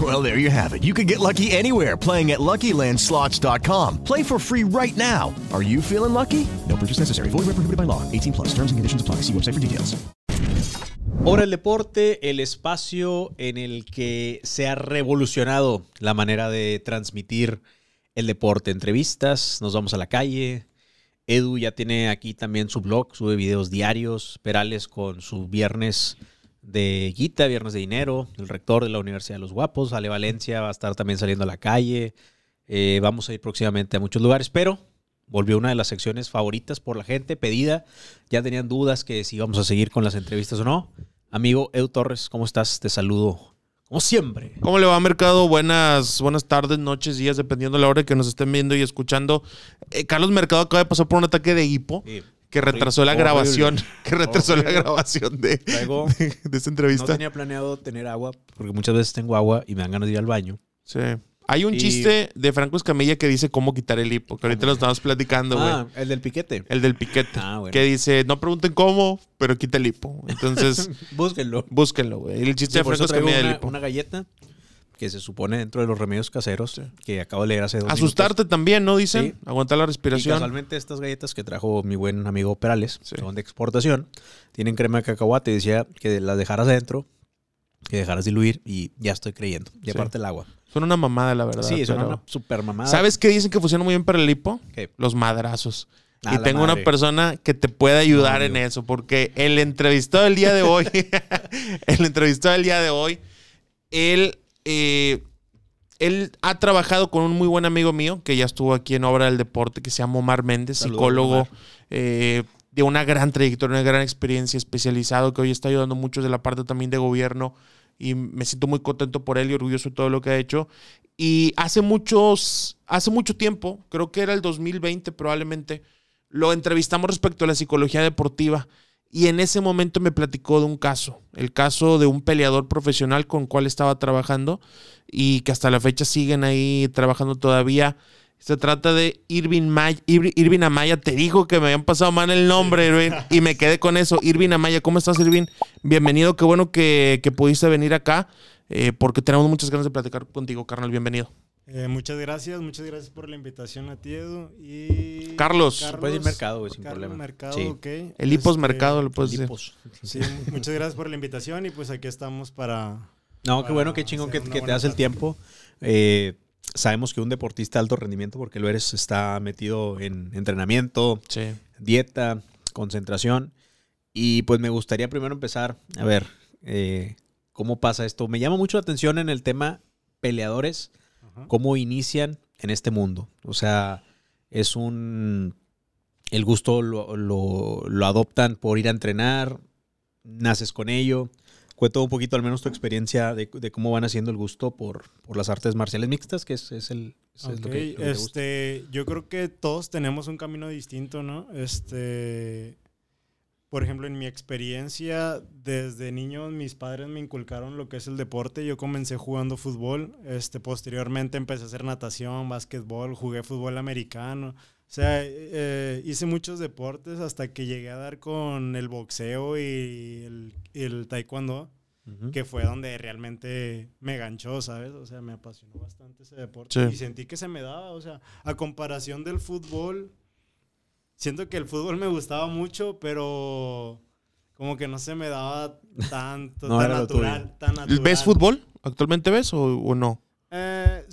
Well, there you have it. You can get lucky anywhere playing at LuckyLandSlots.com. Play for free right now. Are you feeling lucky? No purchase necessary. Void where prohibited by law. 18 plus. Terms and conditions apply. See website for details. Hora el deporte, el espacio en el que se ha revolucionado la manera de transmitir el deporte. Entrevistas, nos vamos a la calle. Edu ya tiene aquí también su blog, sube videos diarios. Perales con su viernes de guita, viernes de dinero. El rector de la Universidad de los Guapos, Ale Valencia, va a estar también saliendo a la calle. Eh, vamos a ir próximamente a muchos lugares, pero volvió una de las secciones favoritas por la gente, pedida. Ya tenían dudas que si íbamos a seguir con las entrevistas o no. Amigo Edu Torres, ¿cómo estás? Te saludo como siempre. ¿Cómo le va, Mercado? Buenas, buenas tardes, noches, días, dependiendo de la hora que nos estén viendo y escuchando. Eh, Carlos Mercado acaba de pasar por un ataque de hipo. Sí. Que retrasó la Horrible. grabación, que retrasó la grabación de, Traigo- de, de esta No entrevista. tenía planeado tener agua, porque muchas veces tengo agua y me dan ganas de ir al baño. Sí. Hay un Y- chiste de Franco Escamilla que dice cómo quitar el hipo, que ahorita lo estamos platicando, güey. Ah, el del piquete. El del piquete. Ah, bueno. Que dice, no pregunten cómo, pero quita el hipo. Entonces, Búsquenlo. búsquenlo, güey. El chiste Sí, de Franco Escamilla del hipo. una galleta que se supone dentro de los remedios caseros que acabo de leer hace dos Asustarte también, ¿no? Dicen. Sí. Aguantar la. Y respiración. casualmente estas galletas que trajo mi buen amigo Perales, Sí. son de exportación, tienen crema de cacahuate. Decía que las dejaras adentro, que dejaras diluir y ya estoy creyendo. Y aparte el agua. Son una mamada, la verdad. Sí, son pero- una super mamada. ¿Sabes qué dicen que funciona muy bien para el hipo? ¿Qué? Los madrazos. Y tengo una persona que te puede ayudar No, en eso, porque el entrevistado del día de hoy, el entrevistado del día de hoy, él, eh, él ha trabajado con un muy buen amigo mío que ya estuvo aquí en Obra del Deporte, que se llama Omar Méndez, Saludos, psicólogo Omar. eh, de una gran trayectoria, una gran experiencia, especializado, que hoy está ayudando mucho de la parte también de gobierno. Y me siento muy contento por él y orgulloso de todo lo que ha hecho. Y hace muchos, hace mucho tiempo, creo que era el 2020 probablemente, lo entrevistamos respecto a la psicología deportiva. Y en ese momento me platicó de un caso, el caso de un peleador profesional con el cual estaba trabajando y que hasta la fecha siguen ahí trabajando todavía. Se trata de Irving, May- Ir- Irving Amaya. Te dijo que me habían pasado mal el nombre, y me quedé con eso. Irving Amaya, ¿cómo estás, Irving? Bienvenido, qué bueno que, que pudiste venir acá, eh, porque tenemos muchas ganas de platicar contigo, carnal. Bienvenido. Eh, muchas gracias, muchas gracias por la invitación a ti, Edu. Y Carlos. Puedes ir mercado, güey, sin Carlos problema. Mercado, Sí. El Hipos Este, Mercado, lo puedes decir. Sí, muchas gracias por la invitación y pues aquí estamos para... No, qué bueno, qué chingón que, te das el tiempo. Eh, sabemos que un deportista de alto rendimiento, porque lo eres, está metido en entrenamiento, Sí. dieta, concentración. Y pues me gustaría primero empezar a ver eh, cómo pasa esto. Me llama mucho la atención en el tema peleadores, Ajá. cómo inician en este mundo. O sea, es un... El gusto lo, lo- lo adoptan por ir a entrenar, naces con ello. Cuento un poquito, al menos tu experiencia de, de cómo van haciendo el gusto por, por las artes marciales mixtas, que es, es el... es lo Ok, que- lo que te gusta. este, yo creo que todos tenemos un camino distinto, ¿no? Este, por ejemplo, en mi experiencia, desde niño mis padres me inculcaron lo que es el deporte. Yo comencé jugando fútbol, este, posteriormente empecé a hacer natación, básquetbol, jugué fútbol americano. O sea, eh, hice muchos deportes hasta que llegué a dar con el boxeo y el, y el taekwondo Ujú. que fue donde realmente me ganchó, ¿sabes? O sea, me apasionó bastante ese deporte Sí. y sentí que se me daba, o sea, a comparación del fútbol, siento que el fútbol me gustaba mucho, pero como que no se me daba tanto, No tan, natural, tan natural. ¿Ves fútbol? ¿Actualmente ves o, o no? Eh,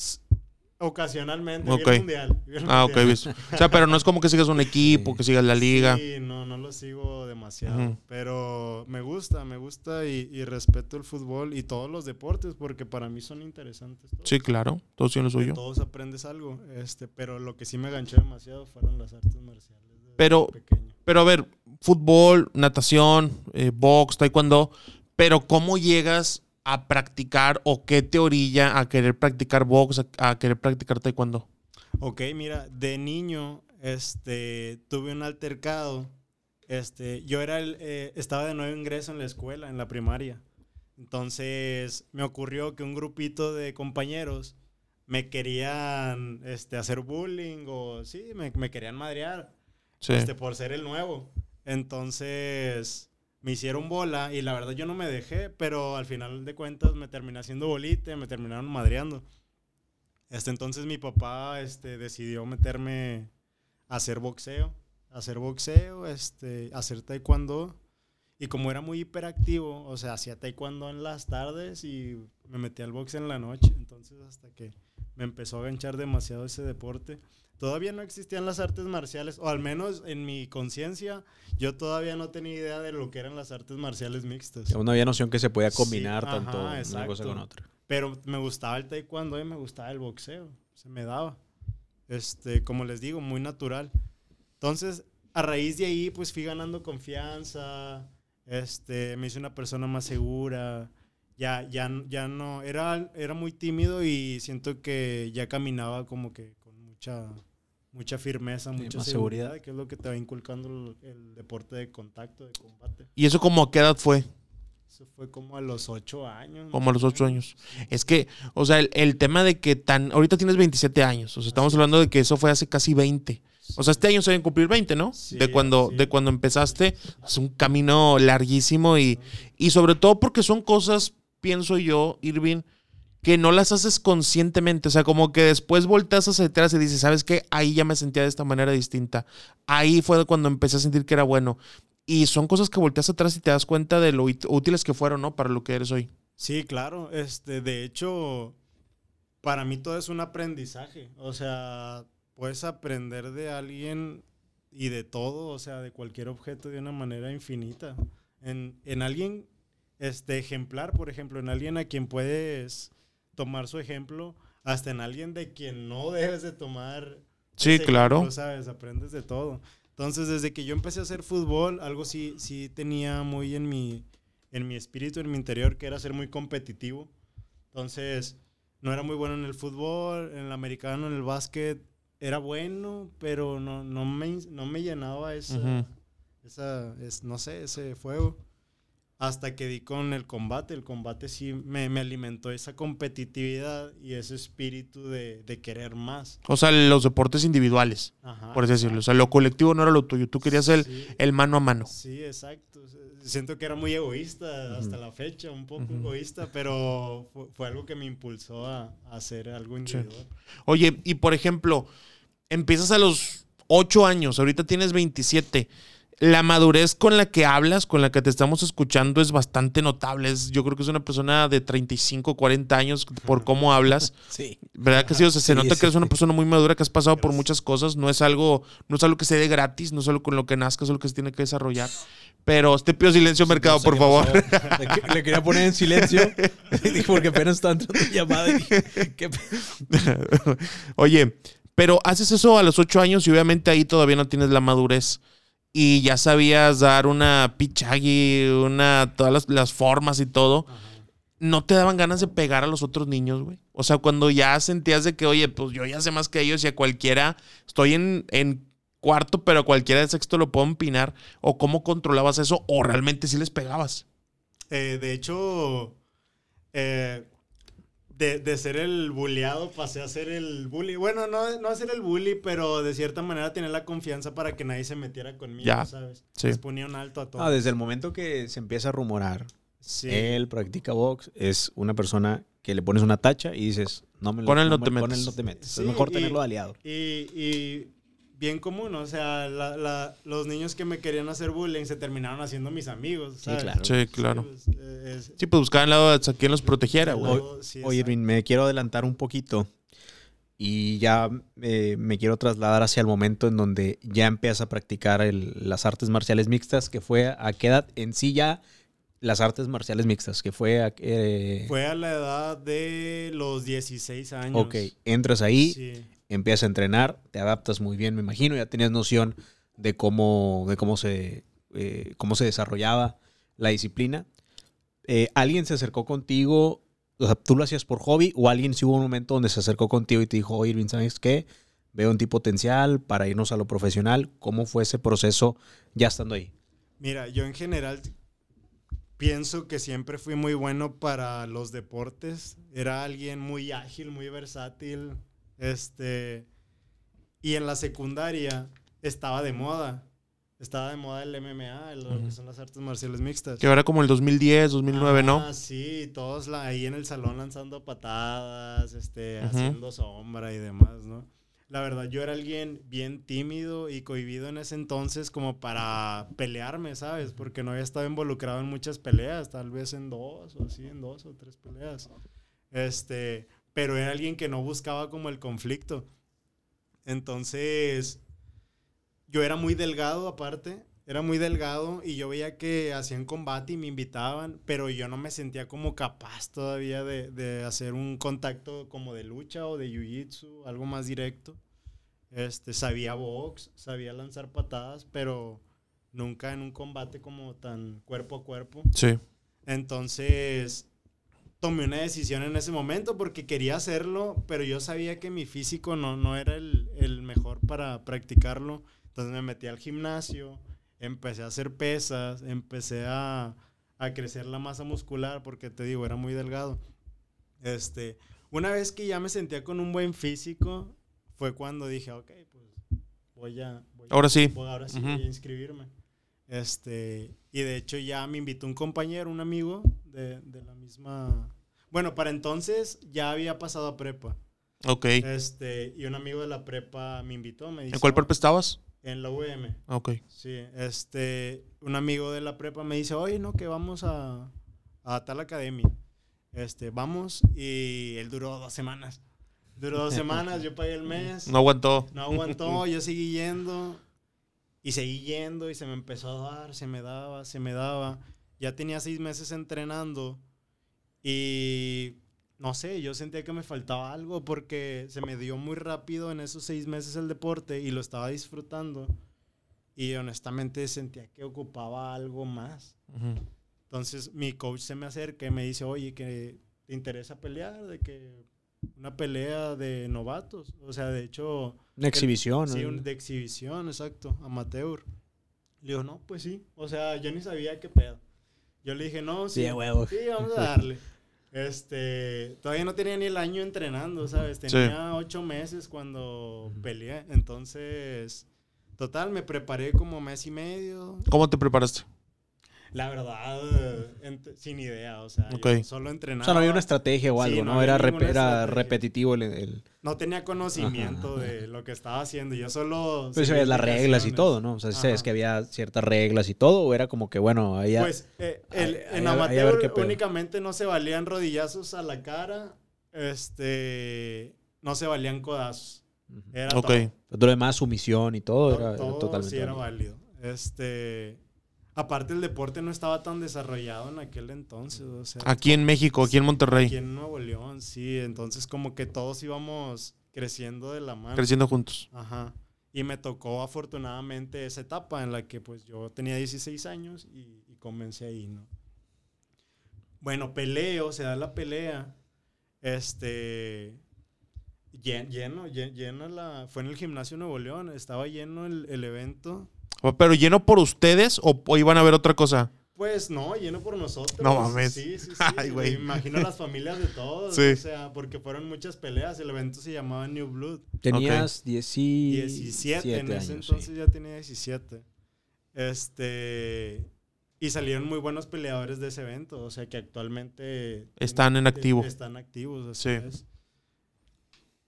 ocasionalmente, vi Ok. el mundial. vi el Ah, ok, mundial. ves. O sea, pero no es como que sigas un equipo, que sigas la liga. Sí, no, no lo sigo demasiado. Pero gusta, me gusta y, y respeto el fútbol y todos los deportes porque para mí son interesantes. todos. Sí, claro. Todos tienen lo suyo. todos aprendes algo, este, pero lo que sí me ganchó demasiado fueron las artes marciales. Pero- pequeño. Pero a ver, fútbol, natación, eh, box, taekwondo, pero ¿cómo llegas a practicar o qué te orilla a querer practicar box, a, a querer practicar taekwondo? Ok, mira, de niño, este, tuve un altercado. Este, yo era el, eh, estaba de nuevo ingreso en la escuela, en la primaria. Entonces, me ocurrió que un grupito de compañeros me querían, este, hacer bullying o sí, me, me querían madrear, Sí. este, por ser el nuevo. Entonces, me hicieron bola y la verdad yo no me dejé, pero al final de cuentas me terminé haciendo bolita, me terminaron madreando. Este, entonces mi papá este, decidió meterme a hacer boxeo, a hacer boxeo, este, a hacer taekwondo. Y como era muy hiperactivo, o sea, hacía taekwondo en las tardes y me metí al box en la noche. Entonces hasta que me empezó a ganchar demasiado ese deporte. Todavía no existían las artes marciales, o al menos en mi conciencia, yo todavía no tenía idea de lo que eran las artes marciales mixtas. No había noción que se podía Sí, combinar ajá, tanto una cosa con otra. Pero me gustaba el taekwondo y me gustaba el boxeo. Se me daba. Este, como les digo, muy natural. Entonces, a raíz de ahí, pues fui ganando confianza. Este, me hice una persona más segura. Ya, ya, ya no, era, era muy tímido y siento que ya caminaba como que con mucha, mucha firmeza, Sí, mucha seguridad, seguridad. que es lo que te va inculcando el, el deporte de contacto, de combate. ¿Y eso como a qué edad fue? Eso fue como a los ocho años. Como a los ocho años. Es que, o sea, el, el tema de que tan... Ahorita tienes 27 años. O sea, estamos hablando de que eso fue hace casi 20. O sea, este año se deben cumplir 20, ¿no? Sí, de, cuando, sí. de cuando empezaste. Es un camino larguísimo y, y sobre todo porque son cosas, pienso yo, Irving, que no las haces conscientemente. O sea, como que después volteas hacia atrás y dices, ¿sabes qué? Ahí ya me sentía de esta manera distinta. Ahí fue cuando empecé a sentir que era bueno. Y son cosas que volteas atrás y te das cuenta de lo útiles que fueron, ¿no? Para lo que eres hoy. Sí, claro. Este, de hecho, para mí todo es un aprendizaje. O sea, puedes aprender de alguien y de todo, o sea, de cualquier objeto de una manera infinita. En, en alguien este, ejemplar, por ejemplo, en alguien a quien puedes tomar su ejemplo, hasta en alguien de quien no debes de tomar. Sí, ese claro. ejemplo, ¿Sabes? Aprendes de todo. Entonces, desde que yo empecé a hacer fútbol, algo sí, sí tenía muy en mi, en mi espíritu, en mi interior, que era ser muy competitivo. Entonces, no era muy bueno en el fútbol, en el americano, en el básquet. Era bueno, pero no, no, me, no me llenaba esa, Ujú. esa es, no sé, ese fuego. Hasta que di con el combate. El combate sí me, me alimentó esa competitividad y ese espíritu de, de querer más. O sea, los deportes individuales, Ajá, por así decirlo. O sea, lo colectivo no era lo tuyo. Tú querías el, Sí. el mano a mano. Sí, exacto. Siento que era muy egoísta hasta la fecha, un poco egoísta, pero fue, fue algo que me impulsó a, a hacer algo individual. Oye, y por ejemplo, empiezas a los 8 años, ahorita tienes 27. La madurez con la que hablas, con la que te estamos escuchando es bastante notable. Es- yo creo que es una persona de 35, 40 años por cómo hablas. Sí. ¿Verdad que sí? O sea, se Sí, nota sí. que eres una persona muy madura, que has pasado por muchas cosas. No es algo, no es algo que se dé gratis, no es algo con lo que nazcas, es algo que se tiene que desarrollar. Pero te pido silencio, mercado, por favor. Le, que- le quería poner en silencio porque apenas estaba entrando tu llamada y dije, ¿qué Oye, pero haces eso a los ocho años y obviamente ahí todavía no tienes la madurez. Y ya sabías dar una pichagui, una, todas las, las formas y todo. ¿No te daban ganas de pegar a los otros niños, güey? O sea, cuando ya sentías de que, oye, pues yo ya sé más que ellos y a cualquiera, estoy en, en cuarto, pero a cualquiera de sexto lo puedo empinar. ¿O cómo controlabas eso? ¿O realmente sí les pegabas? Eh, de hecho, eh, de, de ser el bulleado pasé a ser el bully. Bueno, no, no a ser el bully, pero de cierta manera tener la confianza para que nadie se metiera conmigo, Ya, ¿sabes? sí. Les ponía un alto a todos. No, desde el momento que se empieza a rumorar, Sí. él practica box, es una persona que le pones una tacha y dices, no me lo- Con él no me- te Con metes. él no te metes. Sí, es mejor y- tenerlo aliado. Y, y bien común, o sea, la- la- los niños que me querían hacer bullying se terminaron haciendo mis amigos. ¿sabes? claro. Sí, claro. pues, eh, es- Sí, pues buscaban el lado de quien los protegiera, güey. Sí, Oye. Irving, me quiero adelantar un poquito y ya eh, me quiero trasladar hacia el momento en donde ya empiezas a practicar el- las artes marciales mixtas, que fue a qué edad en sí ya las artes marciales mixtas, que fue... a- eh, Fue a la edad de los 16 años. ok, entras ahí, Sí. Empiezas a entrenar, te adaptas muy bien, me imagino, ya tenías noción de cómo, de cómo, se, eh, cómo se desarrollaba la disciplina. Eh, ¿Alguien se acercó contigo? O sea, ¿Tú lo hacías por hobby o alguien sí hubo un momento donde se acercó contigo y te dijo, oye, Irving, ¿sabes qué? Veo un tipo potencial para irnos a lo profesional. ¿Cómo fue ese proceso ya estando ahí? Mira, yo en general pienso que siempre fui muy bueno para los deportes. Era alguien muy ágil, muy versátil. Este. Y en la secundaria estaba de moda. Estaba de moda el MMA, lo que son las artes marciales mixtas. Que era como el 2010, 2009, ¿no? Ah, sí, todos la- ahí en el salón lanzando patadas, este, haciendo sombra y demás, ¿no? La verdad, yo era alguien bien tímido y cohibido en ese entonces como para pelearme, ¿sabes? Porque no había estado involucrado en muchas peleas, tal vez en dos o así, en dos o tres peleas. Este, pero era alguien que no buscaba como el conflicto. Entonces, yo era muy delgado aparte, era muy delgado y yo veía que hacían combate y me invitaban, pero yo no me sentía como capaz todavía de, de hacer un contacto como de lucha o de jiu-jitsu, algo más directo. Este, sabía box, sabía lanzar patadas, pero nunca en un combate como tan cuerpo a cuerpo. Sí. Entonces, tomé una decisión en ese momento porque quería hacerlo, pero yo sabía que mi físico no, no era el, el mejor para practicarlo. Entonces me metí al gimnasio, empecé a hacer pesas, empecé a, a crecer la masa muscular porque te digo, era muy delgado. Este, una vez que ya me sentía con un buen físico, fue cuando dije, ok, pues voy a... voy a- Ahora sí. voy- ahora sí voy a inscribirme. Este, y de hecho ya me invitó un compañero, un amigo de, de la misma... Bueno, para entonces ya había pasado a prepa. Ok. Este, y un amigo de la prepa me invitó, me dice... ¿En cuál "Oh, prepa estabas? En la UM. Ok. Sí, este, un amigo de la prepa me dice, oye, no, que vamos a, a tal academia. Este, vamos, y él duró dos semanas. Duró dos semanas, yo pagué el mes. No aguantó. No aguantó, yo seguí yendo y seguí yendo y se me empezó a dar, se me daba, se me daba. Ya tenía seis meses entrenando y no sé, yo sentía que me faltaba algo porque se me dio muy rápido en esos seis meses el deporte y lo estaba disfrutando y honestamente sentía que ocupaba algo más. Entonces mi coach se me acerca y me dice, oye, que te interesa pelear, de que una pelea de novatos. O sea, de hecho... Una exhibición. Sí, ¿no? un- de exhibición, exacto, amateur. Le digo, no, pues sí. O sea, yo ni sabía qué pedo. Yo le dije, no, sí. Sí, huevo. Sí, vamos a darle. Este, todavía no tenía ni el año entrenando, ¿sabes? Tenía ocho meses cuando peleé. Entonces, total, me preparé como mes y medio. ¿Cómo te preparaste? La verdad, ent- sin idea, o sea, yo solo entrenaba. O sea, no había una estrategia o Sí, algo, no Era, rep- repetitivo el... el- No tenía conocimiento Ajá. de lo que estaba haciendo. Yo solo. Pues seguía sabías las reglas y todo, ¿no? O sea, Ajá. que había ciertas reglas y todo, o era como que, bueno, ahí. Pues eh, el- Ahí- en ahí amateur únicamente no se valían rodillazos a la cara. Este. No se valían codazos. Era Ok. todo. Pero todo lo demás, sumisión y todo, To- era, era todo totalmente... sí era válido. válido. Este. Aparte, el deporte no estaba tan desarrollado en aquel entonces. O sea, Aquí en México, aquí en Monterrey. aquí en Nuevo León, sí. Entonces, como que todos íbamos creciendo de la mano. Creciendo juntos. Ajá. Y me tocó afortunadamente esa etapa en la que pues yo tenía 16 años y, y comencé ahí, ¿no? Bueno, peleo, se da la pelea. Este. llen- Lleno, llen- lleno la. Fue en el gimnasio Nuevo León, estaba lleno el, el evento. ¿Pero lleno por ustedes o, o iban a ver otra cosa? Pues no, lleno por nosotros. No mames. Sí, sí, sí. Ay, güey. Me imagino las familias de todos. Sí. O sea, porque fueron muchas peleas. El evento se llamaba New Blood. Tenías 17, 17 en ese años, sí. entonces ya tenía 17. Este y salieron muy buenos peleadores de ese evento, o sea que actualmente Están en tienen- activo. Están activos, así Sí. es.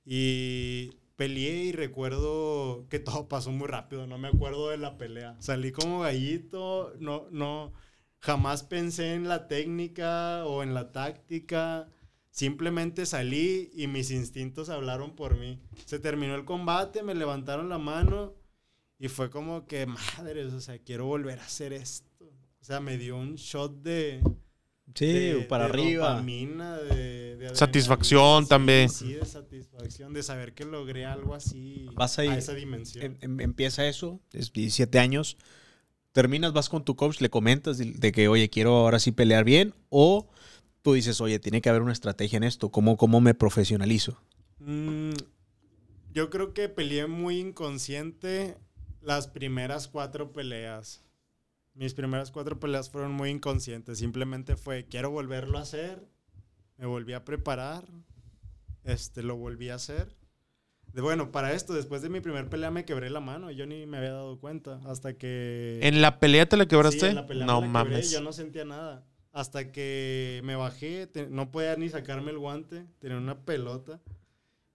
Y peleé y recuerdo que todo pasó muy rápido, no me acuerdo de la pelea. Salí como gallito, no no jamás pensé en la técnica o en la táctica. Simplemente salí y mis instintos hablaron por mí. Se terminó el combate, me levantaron la mano y fue como que, madres, o sea, quiero volver a hacer esto. O sea, me dio un shot de... Sí, de- para de arriba. dopamina, de, de Satisfacción sí, también. Sí, de satisfacción, de saber que logré algo así Vas ahí, a esa dimensión. Em- em- empieza eso, es 17 años. Terminas, vas con tu coach, le comentas de, de que, oye, quiero ahora sí pelear bien. O tú dices, oye, tiene que haber una estrategia en esto. ¿Cómo, cómo me profesionalizo? Mm, yo creo que peleé muy inconsciente las primeras cuatro peleas. Mis primeras cuatro peleas fueron muy inconscientes. Simplemente fue, quiero volverlo a hacer. Me volví a preparar. Este, lo volví a hacer. De, bueno, para esto, después de mi primer pelea me quebré la mano. Yo ni me había dado cuenta. Hasta que... ¿En la pelea te la quebraste? Sí, en la pelea no me la quebré, mames. yo no sentía nada. Hasta que me bajé, te- no podía ni sacarme el guante, tenía una pelota.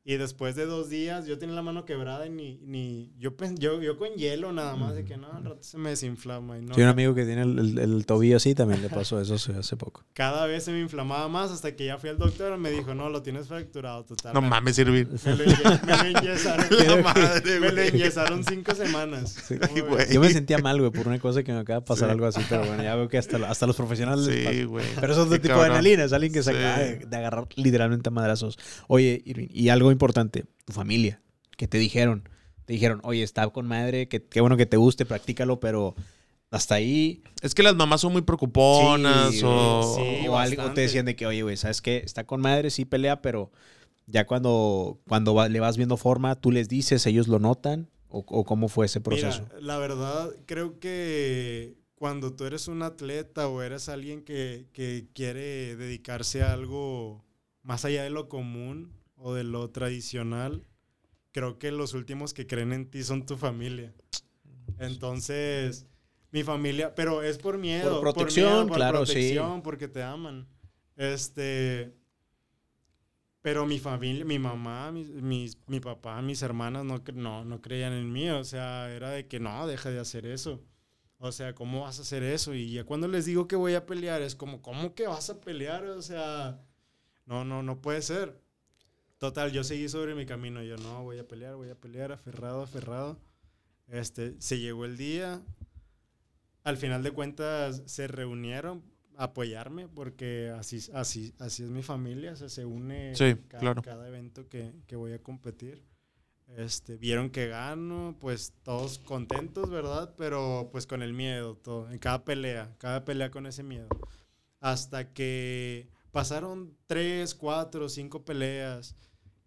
Y después de dos días, yo tenía la mano quebrada y ni, ni yo, pen- yo, yo con hielo nada más, de que no, al rato se me desinflama. Y no, Tiene un amigo que tiene el, el- el tobillo así, también le pasó eso hace poco. Cada vez se me inflamaba más hasta que ya fui al doctor y me dijo, no, lo tienes fracturado total. No Me- mames, Irving. Me lo, enye- me lo enyesaron. Madre, me lo enyesaron cinco semanas. Sí. ¿Cómo Ay. Yo me sentía mal, güey, por una cosa que me acaba de pasar Sí. algo así, pero bueno, ya veo que hasta, hasta los profesionales les Sí, güey. Pero es otro tipo de cabrón. adrenalina, es alguien que se acaba de, de agarrar literalmente a madrazos. Oye, Irving, y algo importante, tu familia, que te dijeron, te dijeron, oye, está con madre, que qué bueno que te guste, practícalo, pero hasta ahí Es que las mamás son muy preocuponas Sí, o... sí. o, algo, te decían de que, oye, güey, ¿sabes qué? Está con madre, sí pelea, pero ya cuando, cuando va- le vas viendo forma, tú les dices, ellos lo notan, o, o cómo fue ese proceso. Mira, la verdad, creo que cuando tú eres un atleta o eres alguien que, que quiere dedicarse a algo más allá de lo común o de lo tradicional, creo que los últimos que creen en ti son tu familia. Entonces, mi familia, pero es por miedo. Por protección, por claro, sí. protección, porque te aman. Este, pero mi familia, mi mamá, mis- mi papá, mis hermanas no, no, no creían en mí. O sea, era de que no, deja de hacer eso. O sea, ¿cómo vas a hacer eso? Y ya cuando les digo que voy a pelear, es como, ¿cómo que vas a pelear? O sea, no, no, no puede ser. Total, yo seguí sobre mi camino. Yo no, voy a pelear, voy a pelear, aferrado, aferrado. Este, se llegó el día. Al final de cuentas, se reunieron a apoyarme porque así, así, así es mi familia. o sea, se une Sí, cada, claro. cada evento que, que voy a competir. Este, vieron que gano, pues todos contentos, ¿verdad? Pero pues con el miedo, todo, en cada pelea, cada pelea con ese miedo. Hasta que pasaron tres, cuatro, cinco peleas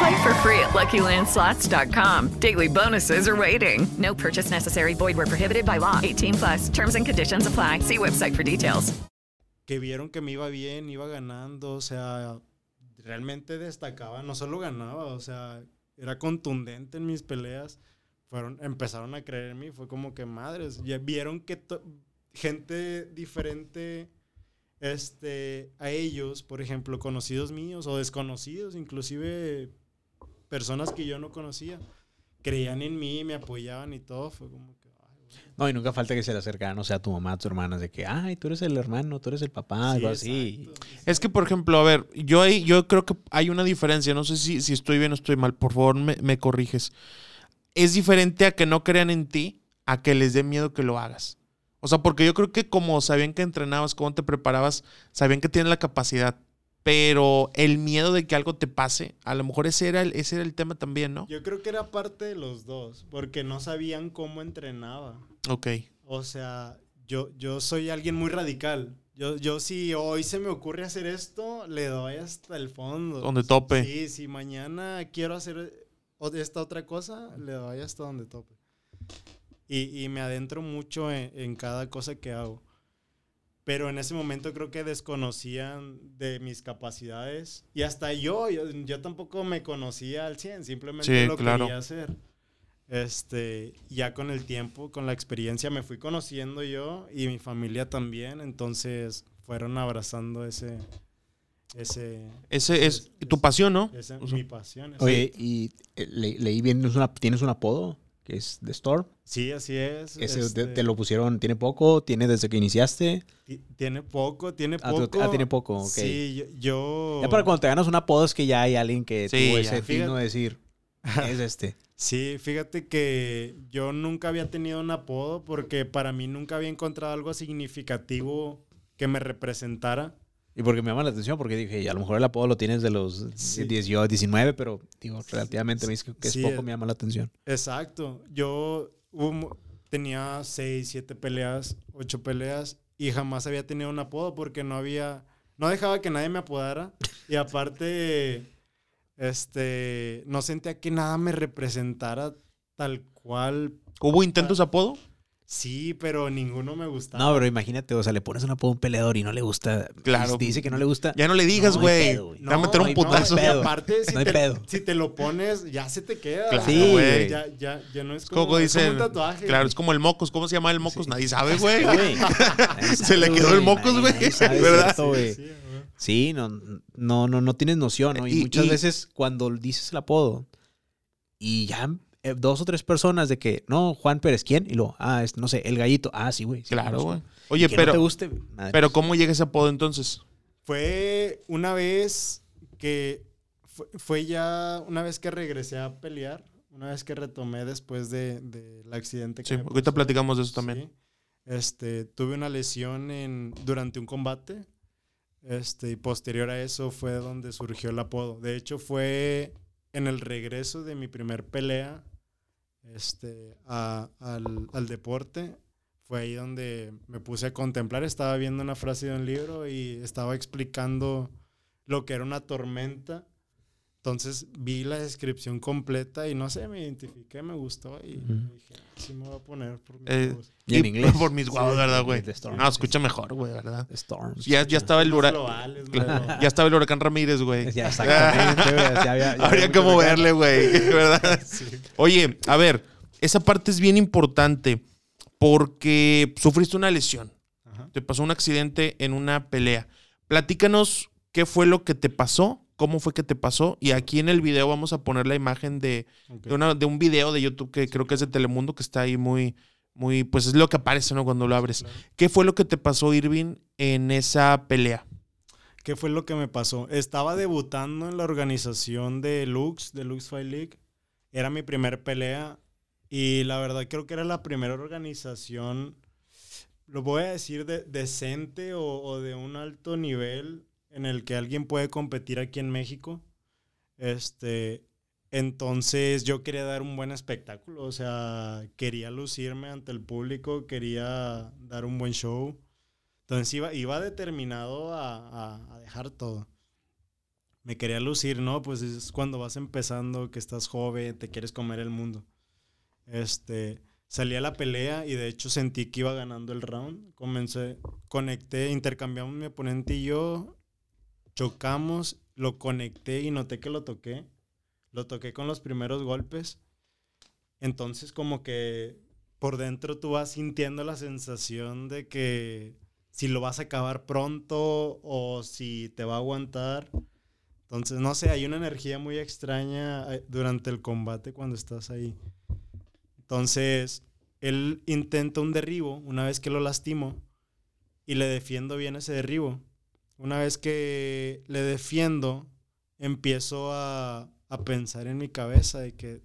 Play for free at LuckyLandSlots.com. Daily bonuses are waiting. No purchase necessary. Void where prohibited by law. 18 plus. Terms and conditions apply. See website for details. que vieron que me iba bien, iba ganando, o sea, realmente destacaba, no solo ganaba, o sea, era contundente en mis peleas, fueron, empezaron a creer en mí, fue como que madres, ya vieron que gente diferente este, a ellos, por ejemplo, conocidos míos o desconocidos, inclusive personas que yo no conocía, creían en mí, me apoyaban y todo, fue como que... No, y nunca falta que se le acercan, o sea, a tu mamá, a tu hermana, de que, ay, tú eres el hermano, tú eres el papá, algo así. Es que, por ejemplo, a ver, yo ahí, yo creo que hay una diferencia. No sé si, si estoy bien o estoy mal. Por favor, me, me corriges. Es diferente a que no crean en ti, a que les dé miedo que lo hagas. O sea, porque yo creo que como sabían que entrenabas, cómo te preparabas, sabían que tienes la capacidad. Pero el miedo de que algo te pase, a lo mejor ese era el, ese era el tema también, ¿no? Yo creo que era parte de los dos, porque no sabían cómo entrenaba. Ok. O sea, yo, yo soy alguien muy radical. Yo, yo si hoy se me ocurre hacer esto, le doy hasta el fondo. Donde tope. Sí, si mañana quiero hacer esta otra cosa, le doy hasta donde tope. Y, y me adentro mucho en, en cada cosa que hago. Pero en ese momento creo que desconocían de mis capacidades. Y hasta yo, yo, yo tampoco me conocía al 100, simplemente Sí, lo claro. quería hacer. Este, ya con el tiempo, con la experiencia, me fui conociendo yo y mi familia también. Entonces fueron abrazando ese. Ese. Ese es tu pasión, ¿no? ese- O sea, mi pasión. Oye, y eh, le- leí bien, ¿tienes, una- tienes un apodo que es The Storm. Sí, así es. Ese este, te, te lo pusieron, tiene poco, tiene desde que iniciaste. ti- Tiene poco, tiene Ah, tú- poco. ah, tiene poco, ok. Sí, yo. yo- Ya para cuando te ganas un apodo es que ya hay alguien que Sí, tuvo ese tino de decir, es este. Sí, fíjate que yo nunca había tenido un apodo porque para mí nunca había encontrado algo significativo que me representara. Y porque me llama la atención, porque dije, a lo mejor el apodo lo tienes de los Sí. 18, 19, pero digo, relativamente me dice que es Sí, poco, eh. me llama la atención. Exacto. Yo hubo tenía seis, siete peleas, ocho peleas y jamás había tenido un apodo porque no había, no dejaba que nadie me apodara y aparte, este, no sentía que nada me representara tal cual. ¿Hubo intentos de apodo? Sí, pero ninguno me gustaba. No, pero imagínate, o sea, le pones un apodo a un peleador y no le gusta. Claro. y Dice que no le gusta. Ya no le digas, No, no güey. güey. Te va a meter No, un no, putazo. no Y pedo. aparte, si, No hay te, pedo. si te lo pones, ya se te queda. Claro, Sí, güey. Ya, ya, ya no es como es un tatuaje. Claro, es como el mocos. ¿Cómo se llama el mocos? Nadie sabe, güey. Se le quedó el mocos, güey. ¿Verdad? cierto, güey. Sí. Sí, no, no, no, no tienes noción, ¿no? Y, Y- muchas y- veces cuando dices el apodo y ya dos o tres personas de que, no, Juan Pérez, ¿quién? Y luego, ah, es, no sé, el gallito. Ah, sí, güey. sí, Claro, güey. Oye, que pero, no te guste, madre. pero ¿cómo llega ese apodo entonces? Fue una vez que fue, fue ya una vez que regresé a pelear, una vez que retomé después de- del accidente que Sí, me ahorita pasó. platicamos de eso también. Sí. Este, tuve una lesión en, durante un combate. Este, y posterior a eso fue donde surgió el apodo. De hecho, fue en el regreso de mi primer pelea este, al, al deporte. Fue ahí donde me puse a contemplar. Estaba viendo una frase de un libro y estaba explicando lo que era una tormenta. Entonces vi la descripción completa y no sé, me identifiqué, me gustó y dije, así me voy a poner por mis Eh, huevos". Y en inglés. Por mis Sí, ¿verdad, güey? No, escucha mejor, güey, ¿verdad? Storm. Ya, ya estaba el huracán. Ya estaba el huracán Ramírez, güey. Ya, exactamente, güey, ya había- ya Habría mucho moverle, güey, ¿verdad? Oye, a ver, esa parte es bien importante porque sufriste una lesión. Ajá. Te pasó un accidente en una pelea. Platícanos qué fue lo que te pasó, cómo fue que te pasó. Y aquí en el video vamos a poner la imagen de, una- de un video de YouTube que creo que es de Telemundo que está ahí muy, muy, pues es lo que aparece, ¿no? Cuando lo abres. Claro. ¿Qué fue lo que te pasó, Irving, en esa pelea? ¿Qué fue lo que me pasó? Estaba debutando en la organización de Lux, de Lux Fight League. Era mi primer pelea y la verdad creo que era la primera organización, lo voy a decir, de- decente o, o de un alto nivel en el que alguien puede competir aquí en México. Este, entonces yo quería dar un buen espectáculo, o sea, quería lucirme ante el público, quería dar un buen show. Entonces iba, iba determinado a, a- a dejar todo. Me quería lucir, ¿no? Pues es cuando vas empezando, que estás joven, te quieres comer el mundo. Este, salí a la pelea y de hecho sentí que iba ganando el round. Comencé, conecté, intercambiamos mi oponente y yo, chocamos, lo conecté y noté que lo toqué. Lo toqué con los primeros golpes. Entonces como que por dentro tú vas sintiendo la sensación de que si lo vas a acabar pronto o si te va a aguantar. Entonces, no sé, hay una energía muy extraña eh, durante el combate cuando estás ahí. Entonces, él intenta un derribo una vez que lo lastimo y le defiendo bien ese derribo. Una vez que le defiendo, empiezo a, a pensar en mi cabeza de que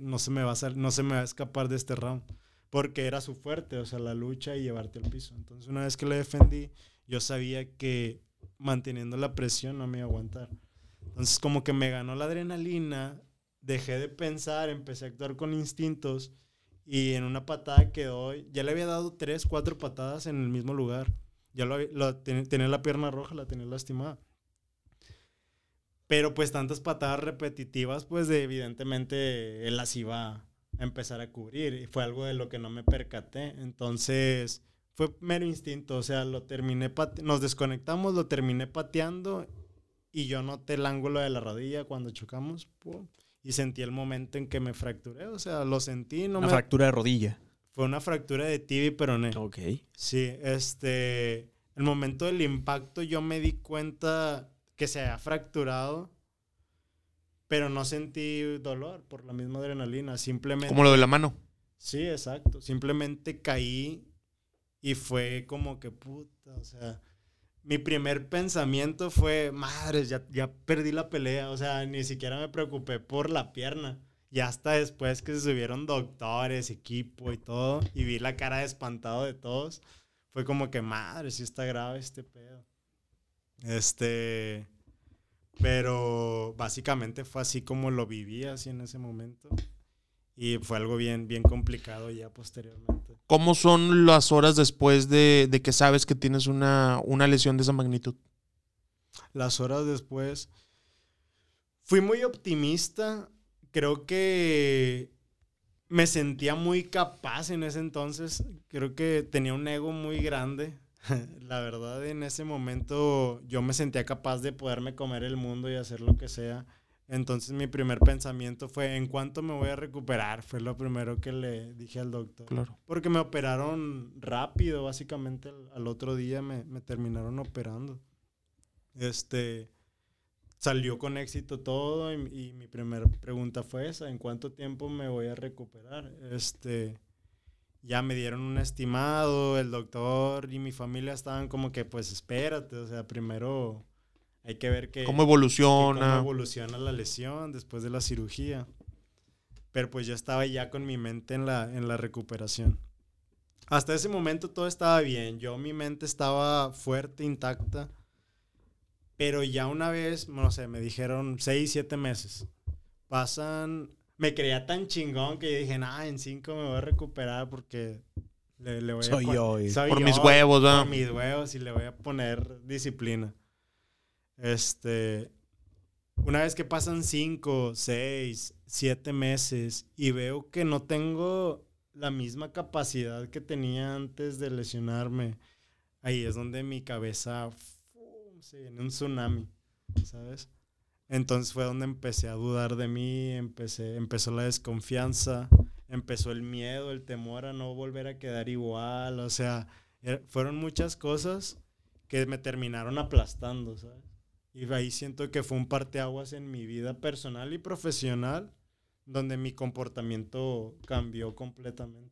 no se me va a sal- no se me va a escapar de este round porque era su fuerte, o sea, la lucha y llevarte al piso. Entonces, una vez que le defendí, yo sabía que manteniendo la presión no me iba a aguantar. Entonces, como que me ganó la adrenalina, dejé de pensar, empecé a actuar con instintos y en una patada quedó, ya le había dado tres, cuatro patadas en el mismo lugar Ya lo, lo ten- tenía la pierna roja, la tenía lastimada. Pero pues tantas patadas repetitivas, pues de, evidentemente él las iba a empezar a cubrir. Y fue algo de lo que no me percaté. Entonces fue mero instinto. O sea, lo terminé pate- nos desconectamos, lo terminé pateando y yo noté el ángulo de la rodilla cuando chocamos. pum, y sentí el momento en que me fracturé. O sea, lo sentí. No Una me- fractura de rodilla. Fue una fractura de tibia y peroné. Ok. Sí, este. El momento del impacto yo me di cuenta que se había fracturado, pero no sentí dolor por la misma adrenalina. Simplemente. Como lo de la mano. Sí, exacto. Simplemente caí y fue como que puta, o sea. Mi primer pensamiento fue, madre, ya, ya perdí la pelea. O sea, ni siquiera me preocupé por la pierna. Y hasta después que se subieron doctores, equipo y todo, y vi la cara de espantado de todos, fue como que, madre, sí está grave este pedo. Este. Pero básicamente fue así como lo viví así en ese momento. Y fue algo bien, bien complicado ya posteriormente. ¿Cómo son las horas después de, de que sabes que tienes una, una lesión de esa magnitud? Las horas después. Fui muy optimista. Creo que me sentía muy capaz en ese entonces. Creo que tenía un ego muy grande. La verdad, en ese momento yo me sentía capaz de poderme comer el mundo y hacer lo que sea. Entonces mi primer pensamiento fue, ¿en cuánto me voy a recuperar? Fue lo primero que le dije al doctor. Claro. Porque me operaron rápido, básicamente al, al otro día me, me terminaron operando. Este salió con éxito todo y, y mi primera pregunta fue esa, ¿en cuánto tiempo me voy a recuperar? Este ya me dieron un estimado, el doctor y mi familia estaban como que pues espérate, o sea, primero hay que ver que, ¿Cómo evoluciona? que cómo evoluciona la lesión después de la cirugía. Pero pues yo estaba ya con mi mente en la, en la recuperación. Hasta ese momento todo estaba bien. Yo, mi mente estaba fuerte, intacta. Pero ya una vez, no sé, me dijeron seis, siete meses. Pasan, me creía tan chingón que dije, nah, en cinco me voy a recuperar porque le, le voy Soy a... yo, soy Por mis yo, huevos, ¿verdad? Por mis huevos y le voy a poner disciplina. Este, una vez que pasan cinco, seis, siete meses y veo que no tengo la misma capacidad que tenía antes de lesionarme, ahí es donde mi cabeza. Se viene un tsunami, ¿sabes? Entonces fue donde empecé a dudar de mí, empecé, empezó la desconfianza, empezó el miedo, el temor a no volver a quedar igual, o sea, er- fueron muchas cosas que me terminaron aplastando, ¿sabes? Y ahí siento que fue un parteaguas en mi vida personal y profesional, donde mi comportamiento cambió completamente.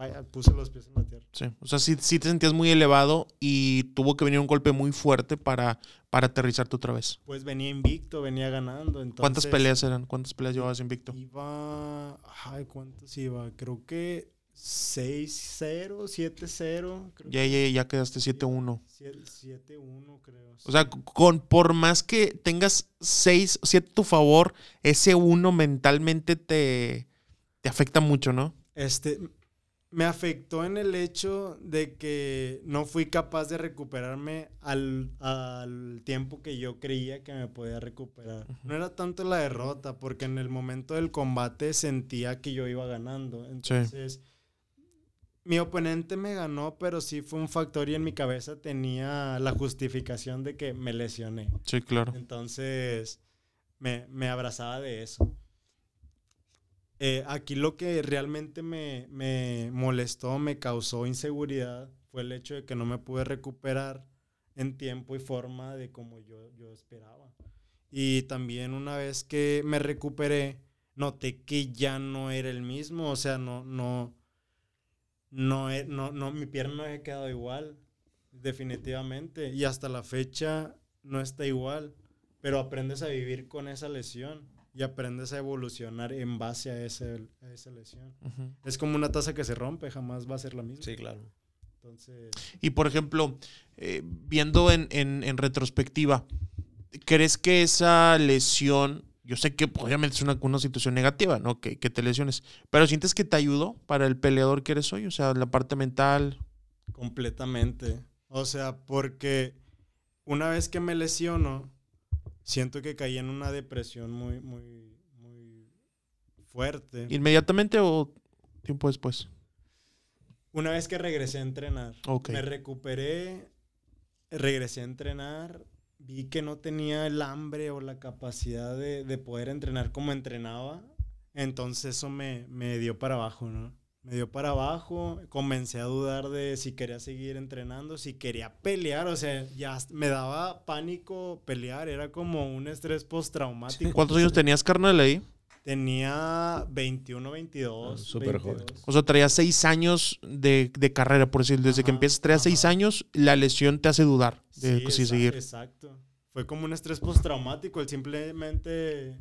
Vaya, puse los pies en la tierra. Sí. O sea, sí, sí te sentías muy elevado y tuvo que venir un golpe muy fuerte para, para aterrizarte otra vez. Pues venía invicto, venía ganando. Entonces, ¿Cuántas peleas eran? ¿Cuántas peleas llevabas invicto? Iba. Ay, ¿cuántos iba? Creo que 6-0, 7-0. creo Ya, ya, ya quedaste 7-1. que 7-1, creo. O sea, con, por más que tengas 6, 7 a tu favor, ese 1 mentalmente te, te afecta mucho, ¿no? Este, me afectó en el hecho de que no fui capaz de recuperarme al, al tiempo que yo creía que me podía recuperar. No era tanto la derrota, porque en el momento del combate sentía que yo iba ganando. Entonces, mi oponente me ganó, pero sí fue un factor y en mi cabeza tenía la justificación de que me lesioné. Sí, claro. Entonces, me, me abrazaba de eso. Eh, aquí lo que realmente me, me molestó, me causó inseguridad, fue el hecho de que no me pude recuperar en tiempo y forma de como yo, yo esperaba. Y también una vez que me recuperé, noté que ya no era el mismo, o sea, no, no, no, no mi pierna no había quedado igual, definitivamente. Y hasta la fecha no está igual, pero aprendes a vivir con esa lesión y aprendes a evolucionar en base a, ese, a esa lesión. Es como una taza que se rompe, jamás va a ser la misma. Sí, claro. Entonces, Y por ejemplo, eh, viendo en, en- en retrospectiva, ¿crees que esa lesión, yo sé que obviamente es una, una situación negativa, ¿no? Que, que te lesiones, pero ¿sientes que te ayudó para el peleador que eres hoy? O sea, la parte mental. completamente. O sea, porque una vez que me lesiono, siento que caí en una depresión muy, muy, muy fuerte. ¿Inmediatamente o tiempo después? Una vez que regresé a entrenar, me recuperé, regresé a entrenar, vi que no tenía el hambre o la capacidad de, de poder entrenar como entrenaba, entonces eso me, me dio para abajo, ¿no? Me dio para abajo, comencé a dudar de si quería seguir entrenando, si quería pelear, o sea, ya me daba pánico pelear, era como un estrés postraumático. ¿Cuántos años tenías, carnal, ahí? Tenía 21, 22. súper joven. 22. O sea, traías seis años de, de carrera, por decir. Desde que empiezas, traías seis años, la lesión te hace dudar de sí, exa- seguir. Exacto. Fue como un estrés postraumático. El simplemente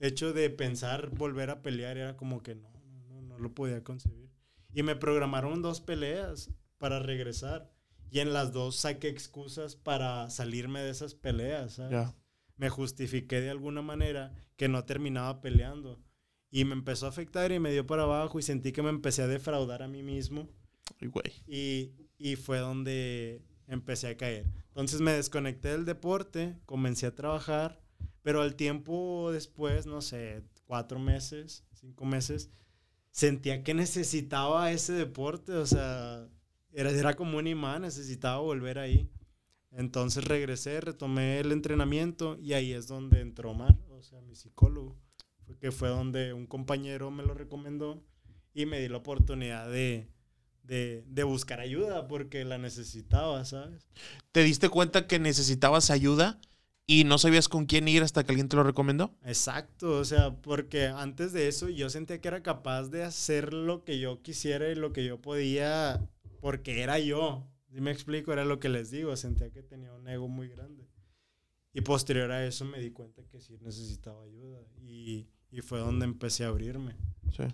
hecho de pensar volver a pelear era como que no, no, no, no lo podía concebir. Y me programaron dos peleas para regresar. Y en las dos saqué excusas para salirme de esas peleas. Me justifiqué de alguna manera que no terminaba peleando. Y me empezó a afectar y me dio para abajo y sentí que me empecé a defraudar a mí mismo. Y, y fue donde empecé a caer. Entonces me desconecté del deporte, comencé a trabajar, pero al tiempo después, no sé, cuatro meses, cinco meses, sentía que necesitaba ese deporte, o sea, era, era como un imán, necesitaba volver ahí. Entonces regresé, retomé el entrenamiento y ahí es donde entró Omar, o sea, mi psicólogo, fue que fue donde un compañero me lo recomendó y me di la oportunidad de, de, de buscar ayuda porque la necesitaba, ¿sabes? ¿Te diste cuenta que necesitabas ayuda y no sabías con quién ir hasta que alguien te lo recomendó? Exacto, o sea, porque antes de eso yo sentía que era capaz de hacer lo que yo quisiera y lo que yo podía porque era yo. Si me explico, era lo que les digo, sentía que tenía un ego muy grande. Y posterior a eso me di cuenta que sí necesitaba ayuda y, y fue donde empecé a abrirme. Sí.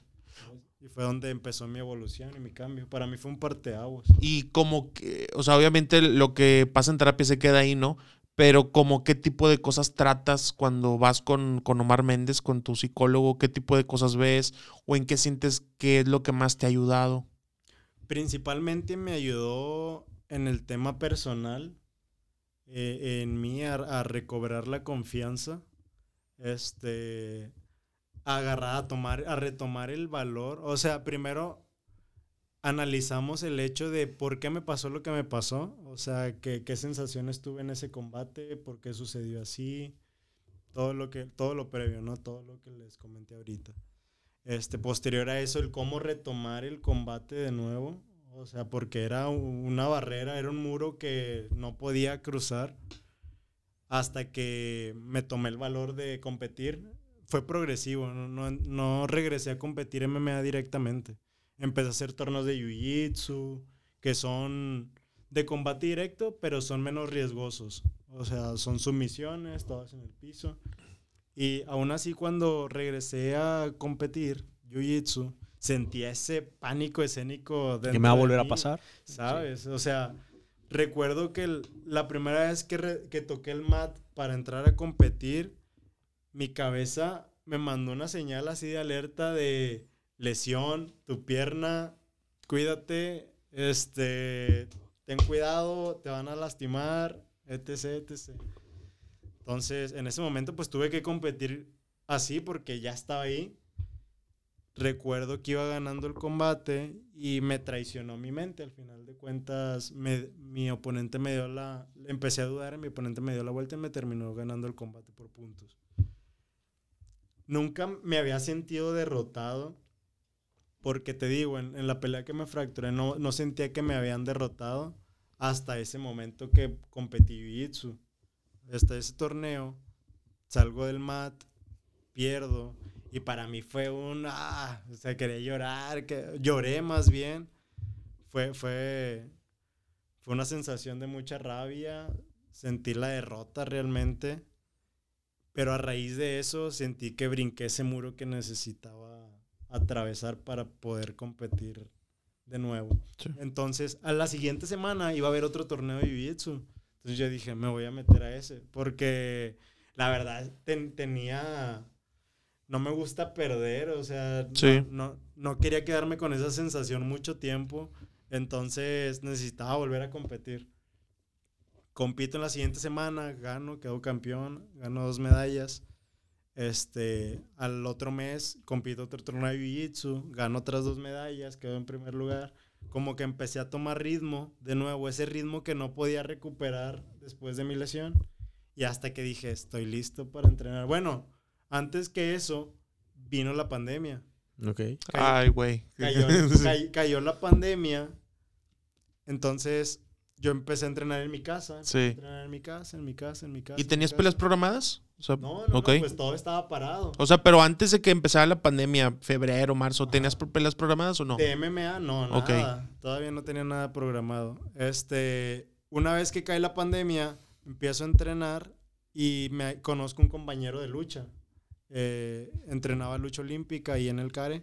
Y fue donde empezó mi evolución y mi cambio. Para mí fue un parteaguas. Y como que, o sea, obviamente lo que pasa en terapia se queda ahí, ¿no? Pero como qué tipo de cosas tratas cuando vas con, con Omar Méndez, con tu psicólogo, qué tipo de cosas ves o en qué sientes que es lo que más te ha ayudado. Principalmente me ayudó en el tema personal, eh, en mí a, a recobrar la confianza, este, a agarrar, a tomar, a retomar el valor. O sea, primero analizamos el hecho de por qué me pasó lo que me pasó, o sea, que, qué sensaciones tuve en ese combate, por qué sucedió así, todo lo que, todo lo previo, ¿no? Todo lo que les comenté ahorita. Este, posterior a eso, el cómo retomar el combate de nuevo, o sea, porque era una barrera, era un muro que no podía cruzar hasta que me tomé el valor de competir. Fue progresivo, no, no, no regresé a competir MMA directamente. Empecé a hacer torneos de Jiu-Jitsu, que son de combate directo, pero son menos riesgosos. O sea, son sumisiones, todas en el piso. Y aún así, cuando regresé a competir Jiu-Jitsu, sentía ese pánico escénico. ¿Que me va a volver a mí, pasar? ¿Sabes? O sea, recuerdo que el- la primera vez que, re- que toqué el mat para entrar a competir, mi cabeza me mandó una señal así de alerta de lesión, tu pierna, cuídate, este, ten cuidado, te van a lastimar, etc, etc. Entonces, en ese momento, pues tuve que competir así porque ya estaba ahí. Recuerdo que iba ganando el combate y me traicionó mi mente. Al final de cuentas, me- mi oponente me dio la. Empecé a dudar, mi oponente me dio la vuelta y me terminó ganando el combate por puntos. Nunca me había sentido derrotado. Porque te digo, en, en la pelea que me fracturé, no, no sentía que me habían derrotado hasta ese momento que competí Jiu-Jitsu. Hasta ese torneo, salgo del mat, pierdo. Y para mí fue un. Ah, o sea, quería llorar. Que, lloré más bien. Fue, fue, fue una sensación de mucha rabia. Sentí la derrota realmente. Pero a raíz de eso sentí que brinqué ese muro que necesitaba atravesar para poder competir de nuevo. Entonces, a la siguiente semana iba a haber otro torneo de Jiu-Jitsu. Entonces yo dije, me voy a meter a ese. Porque la verdad ten- tenía... No me gusta perder, o sea, no- Sí. no, no quería quedarme con esa sensación mucho tiempo. Entonces necesitaba volver a competir. compito en la siguiente semana, gano, quedo campeón, gano dos medallas. Este, al otro mes compito otro torneo de Jiu-Jitsu, gano otras dos medallas, quedo en primer lugar. Como que empecé a tomar ritmo, de nuevo, ese ritmo que no podía recuperar después de mi lesión. Y hasta que dije, estoy listo para entrenar. Bueno, antes que eso, vino la pandemia. Ok. Ay, güey. Cayó, cay- cayó la pandemia. Entonces, yo empecé a entrenar en mi casa. Sí. entrenar en mi casa, en mi casa, en mi casa. ¿Y tenías peleas programadas? O sea, No, no, pues todo estaba parado. O sea, pero antes de que empezara la pandemia, febrero, marzo, ¿tenías peleas programadas o no? De MMA, no, nada. Todavía no tenía nada programado. Este, una vez que cae la pandemia, empiezo a entrenar y me conozco un compañero de lucha. Eh, entrenaba lucha olímpica ahí en el CARE.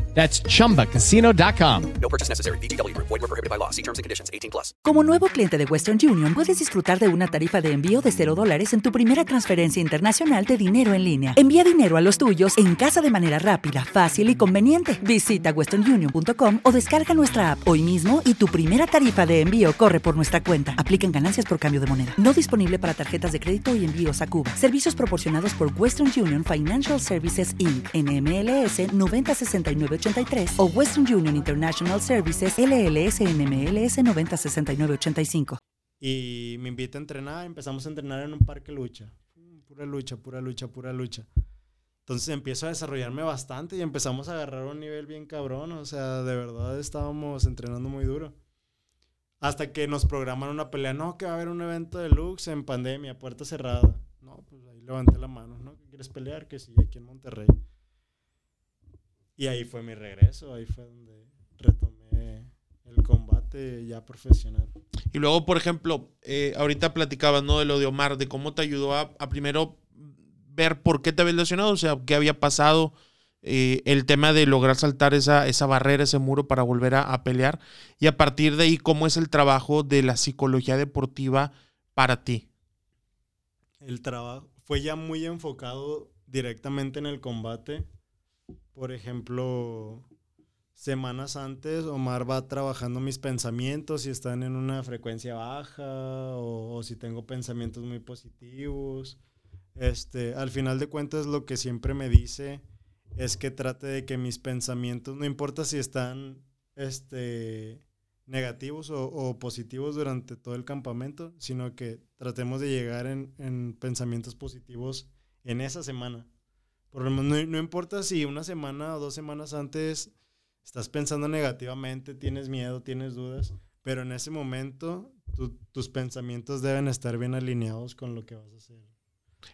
That's chumbacasino.com. No purchase necessary. VGW Group. Void were prohibited by law. See terms and conditions. 18 plus. Como nuevo cliente de Western Union, puedes disfrutar de una tarifa de envío de 0 dólares en tu primera transferencia internacional de dinero en línea. Envía dinero a los tuyos en casa de manera rápida, fácil y conveniente. Visita westernunion.com o descarga nuestra app hoy mismo y tu primera tarifa de envío corre por nuestra cuenta. Aplican ganancias por cambio de moneda. No disponible para tarjetas de crédito y envíos a Cuba. Servicios proporcionados por Western Union Financial Services Inc. NMLS 906983 o Western Union International Services LLS NMLS 906985. Y me invita a entrenar, empezamos a entrenar en un parque lucha. Pura lucha, pura lucha, pura lucha. Entonces empiezo a desarrollarme bastante y empezamos a agarrar un nivel bien cabrón. O sea, de verdad estábamos entrenando muy duro. Hasta que nos programan una pelea. No, que va a haber un evento de Lux en pandemia, puerta cerrada. No, pues ahí levanté la mano. ¿No? ¿Qué ¿Quieres pelear? Que sí, aquí en Monterrey. Y ahí fue mi regreso. Ahí fue donde retomé el combate ya profesional. Y luego, por ejemplo, eh, ahorita platicabas, ¿no? De lo de Omar, de cómo te ayudó a, a primero ver por qué te habías lesionado, o sea, qué había pasado, eh, el tema de lograr saltar esa, esa barrera, ese muro para volver a, a pelear. Y a partir de ahí, cómo es el trabajo de la psicología deportiva para ti. El trabajo fue ya muy enfocado directamente en el combate. Por ejemplo, semanas antes Omar va trabajando mis pensamientos, si están en una frecuencia baja o, si tengo pensamientos muy positivos. Este, al final de cuentas lo que siempre me dice es que trate de que mis pensamientos, no importa si están este, negativos o, positivos durante todo el campamento, sino que tratemos de llegar en pensamientos positivos en esa semana. Por lo menos no, no importa si una semana o dos semanas antes estás pensando negativamente, tienes miedo, tienes dudas, pero en ese momento tu- tus pensamientos deben estar bien alineados con lo que vas a hacer.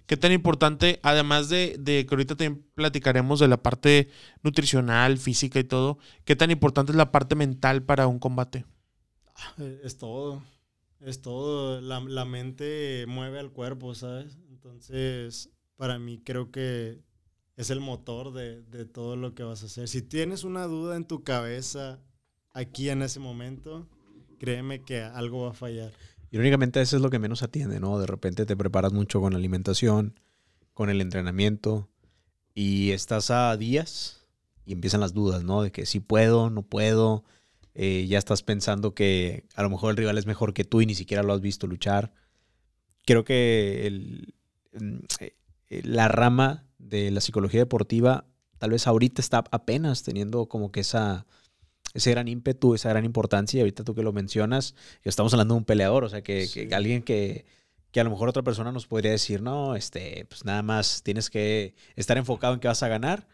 ¿Qué tan importante, además de, de que ahorita también platicaremos de la parte nutricional, física y todo, qué tan importante es la parte mental para un combate? Eh, Es todo. Es todo. La, la mente mueve al cuerpo, ¿sabes? Entonces, para mí creo que es el motor de, de todo lo que vas a hacer. Si tienes una duda en tu cabeza aquí en ese momento, créeme que algo va a fallar. Irónicamente, eso es lo que menos atiende, ¿no? De repente te preparas mucho con la alimentación, con el entrenamiento, y estás a días y empiezan las dudas, ¿no? De que si puedo, no puedo. eh, ya estás pensando que a lo mejor el rival es mejor que tú y ni siquiera lo has visto luchar. Creo que mm, eh, la rama de la psicología deportiva tal vez ahorita está apenas teniendo como que esa, ese gran ímpetu, esa gran importancia. Y ahorita tú que lo mencionas, estamos hablando de un peleador, o sea, que, que alguien que, que a lo mejor otra persona nos podría decir, no, este, pues nada más tienes que estar enfocado en que vas a ganar,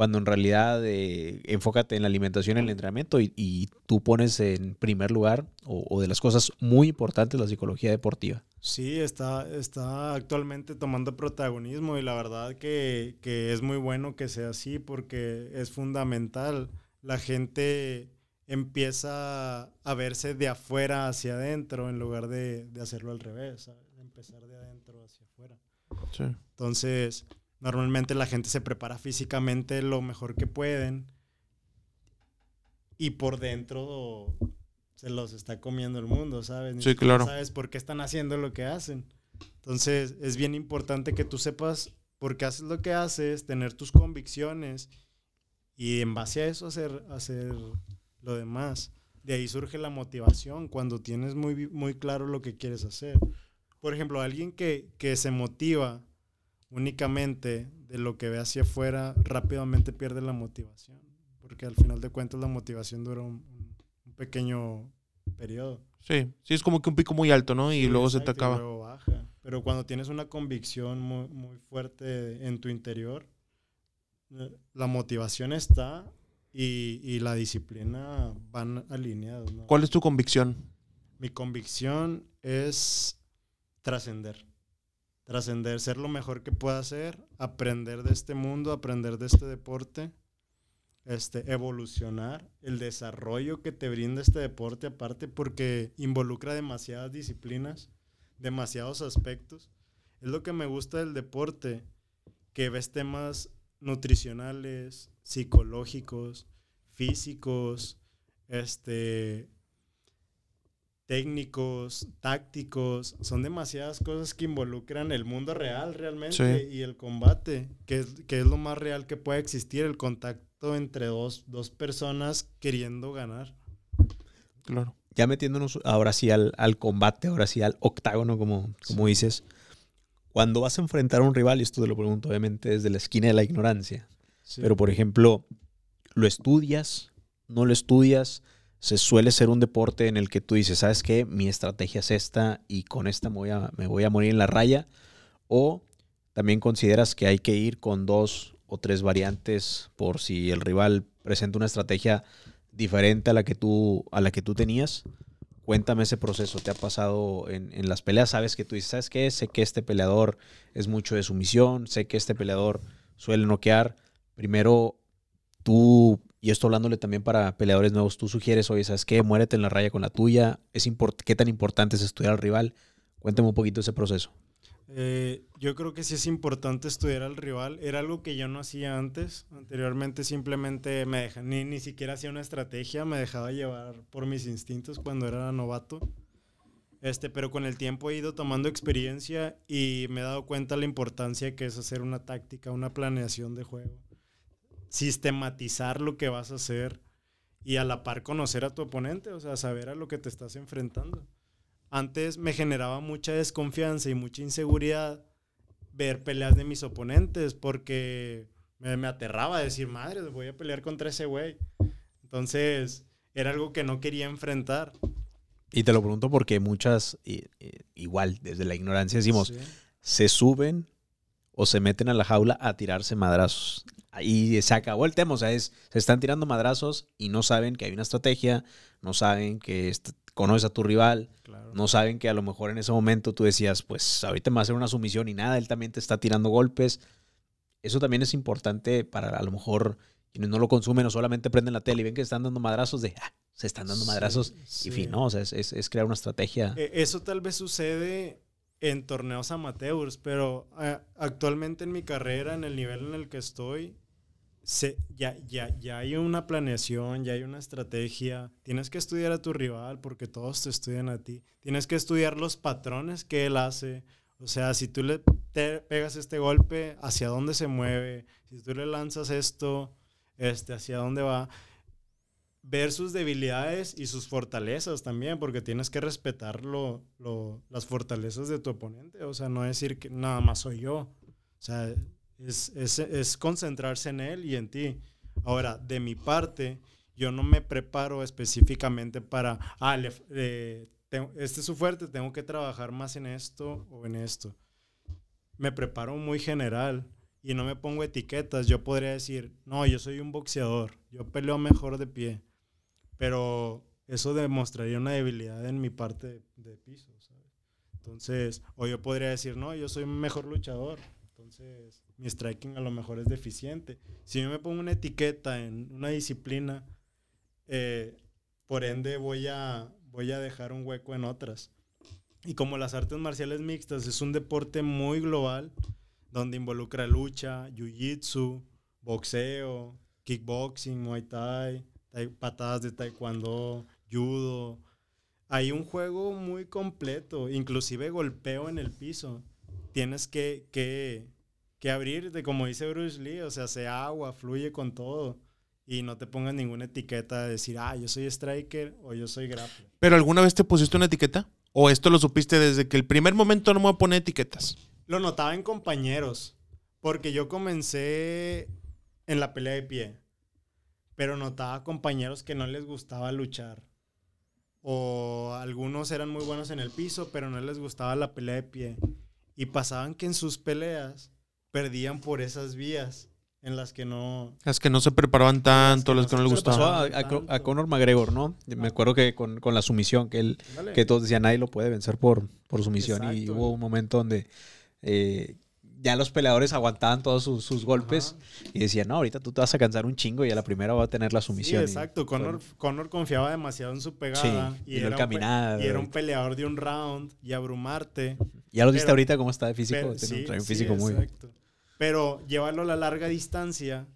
cuando en realidad eh, enfócate en la alimentación y el entrenamiento y, y tú pones en primer lugar, o, o de las cosas muy importantes, la psicología deportiva. Sí, está, está actualmente tomando protagonismo y la verdad que, que es muy bueno que sea así porque es fundamental. La gente empieza a verse de afuera hacia adentro en lugar de, de hacerlo al revés, empezar de adentro hacia afuera. Sí. Entonces, normalmente la gente se prepara físicamente lo mejor que pueden y por dentro se los está comiendo el mundo, ¿sabes? Ni Sí, claro. Sabes por qué están haciendo lo que hacen. Entonces, es bien importante que tú sepas por qué haces lo que haces, tener tus convicciones y en base a eso hacer, hacer lo demás. De ahí surge la motivación cuando tienes muy, muy claro lo que quieres hacer. Por ejemplo, alguien que, que se motiva únicamente de lo que ve hacia afuera, rápidamente pierde la motivación. Porque al final de cuentas la motivación dura un, pequeño periodo. Sí, sí, es como que un pico muy alto, ¿no? Y Sí, luego se te y acaba. luego baja. Pero cuando tienes una convicción muy, muy fuerte en tu interior, eh, la motivación está y, y la disciplina van alineados. ¿no? ¿Cuál es tu convicción? Mi convicción es trascender. Trascender, ser lo mejor que pueda ser, aprender de este mundo, aprender de este deporte, este, evolucionar, el desarrollo que te brinda este deporte aparte porque involucra demasiadas disciplinas, demasiados aspectos. Es lo que me gusta del deporte, que ves temas nutricionales, psicológicos, físicos, este, técnicos, tácticos, son demasiadas cosas que involucran el mundo real realmente Sí. y el combate, que es, que es lo más real que puede existir, el contacto entre dos, dos personas queriendo ganar. Claro. Ya metiéndonos ahora sí al, al combate, ahora sí al octágono, como, como dices. Cuando vas a enfrentar a un rival, y esto te lo pregunto obviamente desde la esquina de la ignorancia, Sí. pero por ejemplo, ¿lo estudias? ¿No lo estudias? Se suele ser un deporte en el que tú dices, ¿sabes qué? Mi estrategia es esta y con esta me voy a, me voy a morir en la raya. O también consideras que hay que ir con dos o tres variantes por si el rival presenta una estrategia diferente a la que tú, a la que tú tenías. Cuéntame ese proceso. ¿Te ha pasado en, en las peleas? Sabes que tú dices, ¿sabes qué? Sé que este peleador es mucho de sumisión, sé que este peleador suele noquear. Primero, tú, y esto hablándole también para peleadores nuevos, tú sugieres, oye, ¿sabes qué? Muérete en la raya con la tuya. ¿Es ¿Qué tan importante es estudiar al rival? Cuéntame un poquito ese proceso. Eh, yo creo que sí es importante estudiar al rival. Era algo que yo no hacía antes. Anteriormente simplemente me deja, ni, ni siquiera hacía una estrategia, me dejaba llevar por mis instintos cuando era novato. Este, pero con el tiempo he ido tomando experiencia y me he dado cuenta la importancia que es hacer una táctica, una planeación de juego. Sistematizar lo que vas a hacer y a la par conocer a tu oponente, o sea, saber a lo que te estás enfrentando antes me generaba mucha desconfianza y mucha inseguridad ver peleas de mis oponentes porque me, me aterraba decir, madre, voy a pelear contra ese güey. Entonces, era algo que no quería enfrentar. Y te lo pregunto porque muchas, igual, desde la ignorancia decimos, Sí. se suben o se meten a la jaula a tirarse madrazos. Ahí se acabó el tema, o sea, es, se están tirando madrazos y no saben que hay una estrategia, no saben que conoces a tu rival, Claro. no saben que a lo mejor en ese momento tú decías, pues ahorita me va a hacer una sumisión y nada, él también te está tirando golpes. Eso también es importante para a lo mejor quienes no lo consumen o solamente prenden la tele y ven que están dando madrazos de, ah, se están dando madrazos sí. y fin, no, o sea, es, es- es crear una estrategia. Eh, Eso tal vez sucede en torneos amateurs, pero ah, actualmente en mi carrera, en el nivel en el que estoy, se- ya, ya, ya hay una planeación, ya hay una estrategia. Tienes que estudiar a tu rival porque todos te estudian a ti. Tienes que estudiar los patrones que él hace. O sea, si tú le te pegas este golpe, hacia dónde se mueve. Si tú le lanzas esto, este, hacia dónde va ver sus debilidades y sus fortalezas también, porque tienes que respetar lo- lo- las fortalezas de tu oponente. O sea, no decir que nada más soy yo. O sea, es, es- es concentrarse en él y en ti. Ahora, de mi parte, yo no me preparo específicamente para, ah, le- tengo- este es su fuerte, tengo que trabajar más en esto o en esto. Me preparo muy general y no me pongo etiquetas. Yo podría decir, no, yo soy un boxeador, yo peleo mejor de pie, pero eso demostraría una debilidad en mi parte de, de piso, ¿sabes? Entonces, o yo podría decir, no, yo soy mejor luchador, entonces mi striking a lo mejor es deficiente. Si yo me pongo una etiqueta en una disciplina, eh, por ende voy a, voy a dejar un hueco en otras. Y como las artes marciales mixtas es un deporte muy global, donde involucra lucha, jiu-jitsu, boxeo, kickboxing, muay thai, patadas de taekwondo, judo. Hay un juego muy completo, inclusive golpeo en el piso. Tienes que, que, que abrirte, como dice Bruce Lee, o sea, se agua, fluye con todo. Y no te pongas ninguna etiqueta de decir, ah, yo soy striker o yo soy grappler. ¿Pero alguna vez te pusiste una etiqueta? ¿O esto lo supiste desde que el primer momento no me voy a poner etiquetas? Lo notaba en compañeros, porque yo comencé en la pelea de pie, pero notaba compañeros que no les gustaba luchar. O algunos eran muy buenos en el piso, pero no les gustaba la pelea de pie. Y pasaban que en sus peleas perdían por esas vías en las que no... Las que no se preparaban tanto, las que no les Eso le pasó a, gustaban. a- a Conor McGregor, ¿no? Me acuerdo que con, con la sumisión, que él, Dale. que todos decían, nadie lo puede vencer por, por sumisión. Y hubo un momento donde eh, ya los peleadores aguantaban todos sus, sus golpes y decían, no, ahorita tú te vas a cansar un chingo y a la primera va a tener la Sí, sumisión. Y exacto. Conor, Conor confiaba demasiado en su pegada. Sí, y el era caminar. y era un peleador de un round y abrumarte. Ya lo viste Pero- ahorita cómo está de físico. pero- sí, un físico muy... exacto. Pero llévalo a la larga distancia